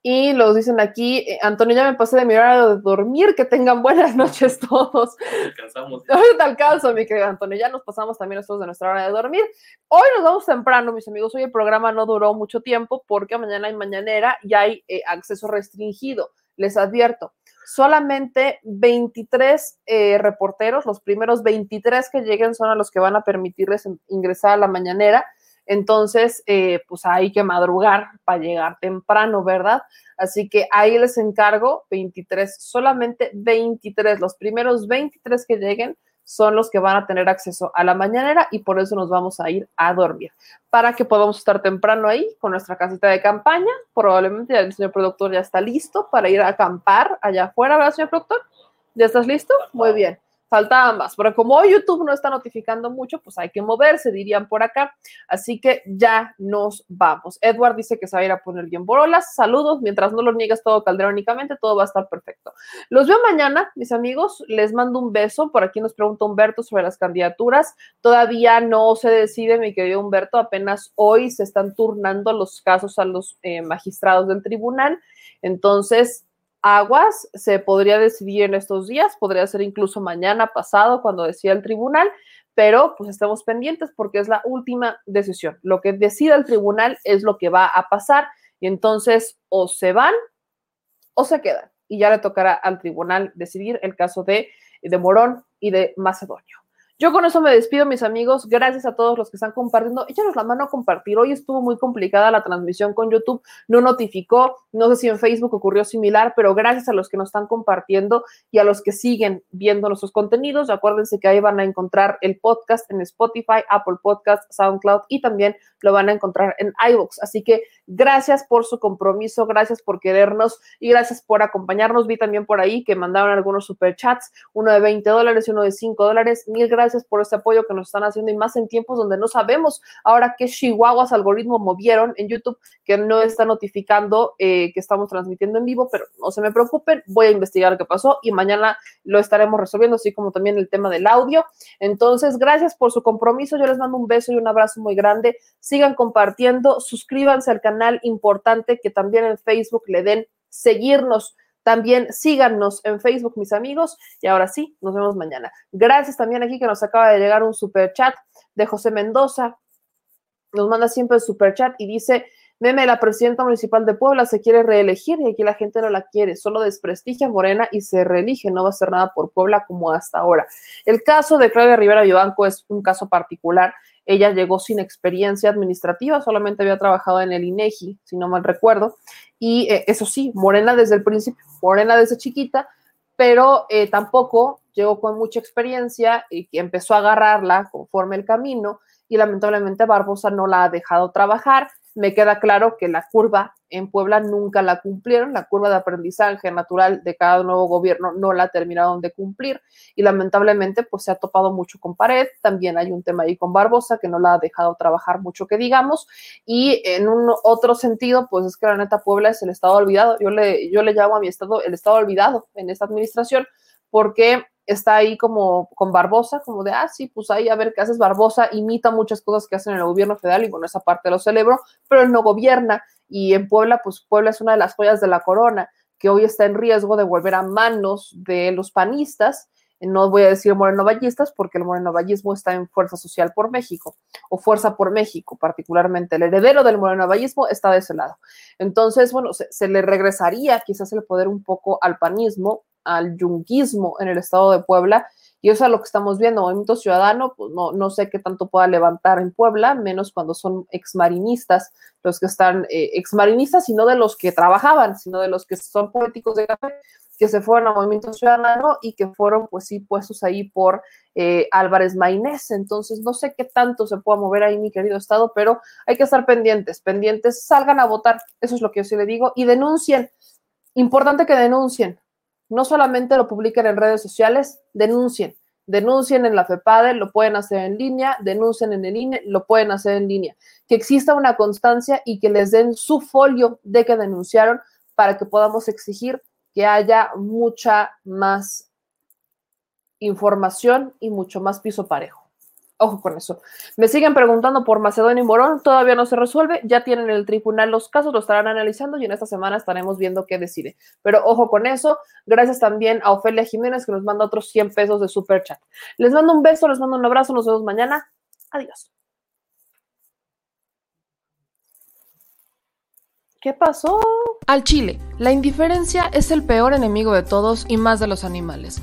Y los dicen aquí, eh, Antonio, ya me pasé de mi hora de dormir, que tengan buenas *laughs* noches todos. Alcanzamos. *laughs* Ahorita alcanzo, mi querido Antonio, ya nos pasamos también nosotros de nuestra hora de dormir. Hoy nos vamos temprano, mis amigos, hoy el programa no duró mucho tiempo porque mañana hay mañanera y hay eh, acceso restringido, les advierto. Solamente 23 eh, reporteros, los primeros 23 que lleguen son a los que van a permitirles ingresar a la mañanera entonces, eh, pues hay que madrugar para llegar temprano, ¿verdad? Así que ahí les encargo 23, solamente 23, los primeros 23 que lleguen son los que van a tener acceso a la mañanera y por eso nos vamos a ir a dormir. Para que podamos estar temprano ahí con nuestra casita de campaña, probablemente ya el señor productor ya está listo para ir a acampar allá afuera, ¿verdad, señor productor? ¿Ya estás listo? Muy bien faltaban más, pero como hoy YouTube no está notificando mucho, pues hay que moverse, dirían por acá. Así que ya nos vamos. Edward dice que se va a ir a poner bien borolas. Saludos, mientras no lo niegues todo calderónicamente, todo va a estar perfecto. Los veo mañana, mis amigos. Les mando un beso. Por aquí nos pregunta Humberto sobre las candidaturas. Todavía no se decide, mi querido Humberto. Apenas hoy se están turnando los casos a los eh, magistrados del tribunal. Entonces, aguas se podría decidir en estos días, podría ser incluso mañana pasado cuando decía el tribunal, pero pues estamos pendientes porque es la última decisión. Lo que decida el tribunal es lo que va a pasar y entonces o se van o se quedan y ya le tocará al tribunal decidir el caso de, de Morón y de Macedonio. Yo con eso me despido, mis amigos. Gracias a todos los que están compartiendo. Échanos la mano a compartir. Hoy estuvo muy complicada la transmisión con YouTube. No notificó. No sé si en Facebook ocurrió similar, pero gracias a los que nos están compartiendo y a los que siguen viendo nuestros contenidos. Acuérdense que ahí van a encontrar el podcast en Spotify, Apple Podcast, SoundCloud y también lo van a encontrar en iVoox. Así que gracias por su compromiso, gracias por querernos y gracias por acompañarnos. Vi también por ahí que mandaron algunos superchats, uno de 20 dólares y uno de 5 dólares. Mil gracias gracias por este apoyo que nos están haciendo y más en tiempos donde no sabemos ahora qué chihuahuas algoritmo movieron en YouTube que no está notificando eh, que estamos transmitiendo en vivo, pero no se me preocupen, voy a investigar qué pasó y mañana lo estaremos resolviendo, así como también el tema del audio. Entonces, gracias por su compromiso, yo les mando un beso y un abrazo muy grande, sigan compartiendo, suscríbanse al canal importante que también en Facebook le den seguirnos también síganos en Facebook, mis amigos. Y ahora sí, nos vemos mañana. Gracias también aquí que nos acaba de llegar un super chat de José Mendoza. Nos manda siempre el super chat y dice, Meme, la presidenta municipal de Puebla se quiere reelegir y aquí la gente no la quiere, solo desprestigia Morena y se reelige, no va a hacer nada por Puebla como hasta ahora. El caso de Claudia Rivera Vivanco es un caso particular. Ella llegó sin experiencia administrativa, solamente había trabajado en el INEGI, si no mal recuerdo, y eh, eso sí, Morena desde el principio, Morena desde chiquita, pero eh, tampoco llegó con mucha experiencia y empezó a agarrarla conforme el camino y lamentablemente Barbosa no la ha dejado trabajar me queda claro que la curva en Puebla nunca la cumplieron, la curva de aprendizaje natural de cada nuevo gobierno no la terminaron de cumplir y lamentablemente pues se ha topado mucho con pared, también hay un tema ahí con Barbosa que no la ha dejado trabajar mucho que digamos y en un otro sentido pues es que la neta Puebla es el estado olvidado, yo le, yo le llamo a mi estado el estado olvidado en esta administración porque está ahí como con Barbosa, como de, ah, sí, pues ahí a ver qué haces Barbosa, imita muchas cosas que hacen en el gobierno federal y bueno, esa parte lo celebro, pero él no gobierna y en Puebla, pues Puebla es una de las joyas de la corona que hoy está en riesgo de volver a manos de los panistas. No voy a decir morenovallistas porque el morenovallismo está en Fuerza Social por México o Fuerza por México, particularmente el heredero del morenovallismo está de ese lado. Entonces, bueno, se, se le regresaría quizás el poder un poco al panismo al yunguismo en el estado de Puebla. Y eso es lo que estamos viendo. Movimiento Ciudadano, pues no, no sé qué tanto pueda levantar en Puebla, menos cuando son exmarinistas, los que están eh, exmarinistas y no de los que trabajaban, sino de los que son políticos de café, que se fueron a Movimiento Ciudadano y que fueron, pues sí, puestos ahí por eh, Álvarez Maynés. Entonces, no sé qué tanto se pueda mover ahí, mi querido Estado, pero hay que estar pendientes, pendientes, salgan a votar, eso es lo que yo sí le digo, y denuncien Importante que denuncien. No solamente lo publiquen en redes sociales, denuncien. Denuncien en la FEPADE, lo pueden hacer en línea, denuncien en el INE, lo pueden hacer en línea. Que exista una constancia y que les den su folio de que denunciaron para que podamos exigir que haya mucha más información y mucho más piso parejo. Ojo con eso. Me siguen preguntando por Macedonia y Morón, todavía no se resuelve, ya tienen el tribunal los casos, lo estarán analizando y en esta semana estaremos viendo qué decide. Pero ojo con eso. Gracias también a Ofelia Jiménez que nos manda otros 100 pesos de super chat. Les mando un beso, les mando un abrazo, nos vemos mañana. Adiós. ¿Qué pasó? Al Chile, la indiferencia es el peor enemigo de todos y más de los animales.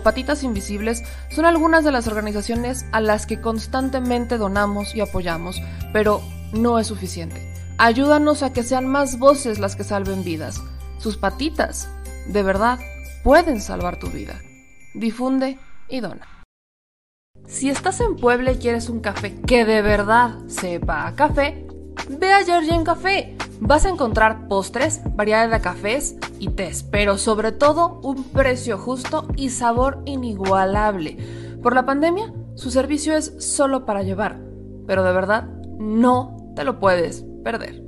Patitas Invisibles son algunas de las organizaciones a las que constantemente donamos y apoyamos, pero no es suficiente. Ayúdanos a que sean más voces las que salven vidas. Sus patitas, de verdad, pueden salvar tu vida. Difunde y dona. Si estás en Puebla y quieres un café que de verdad sepa a café, ve a en Café. Vas a encontrar postres, variedad de cafés y tés, pero sobre todo un precio justo y sabor inigualable. Por la pandemia, su servicio es solo para llevar, pero de verdad no te lo puedes perder.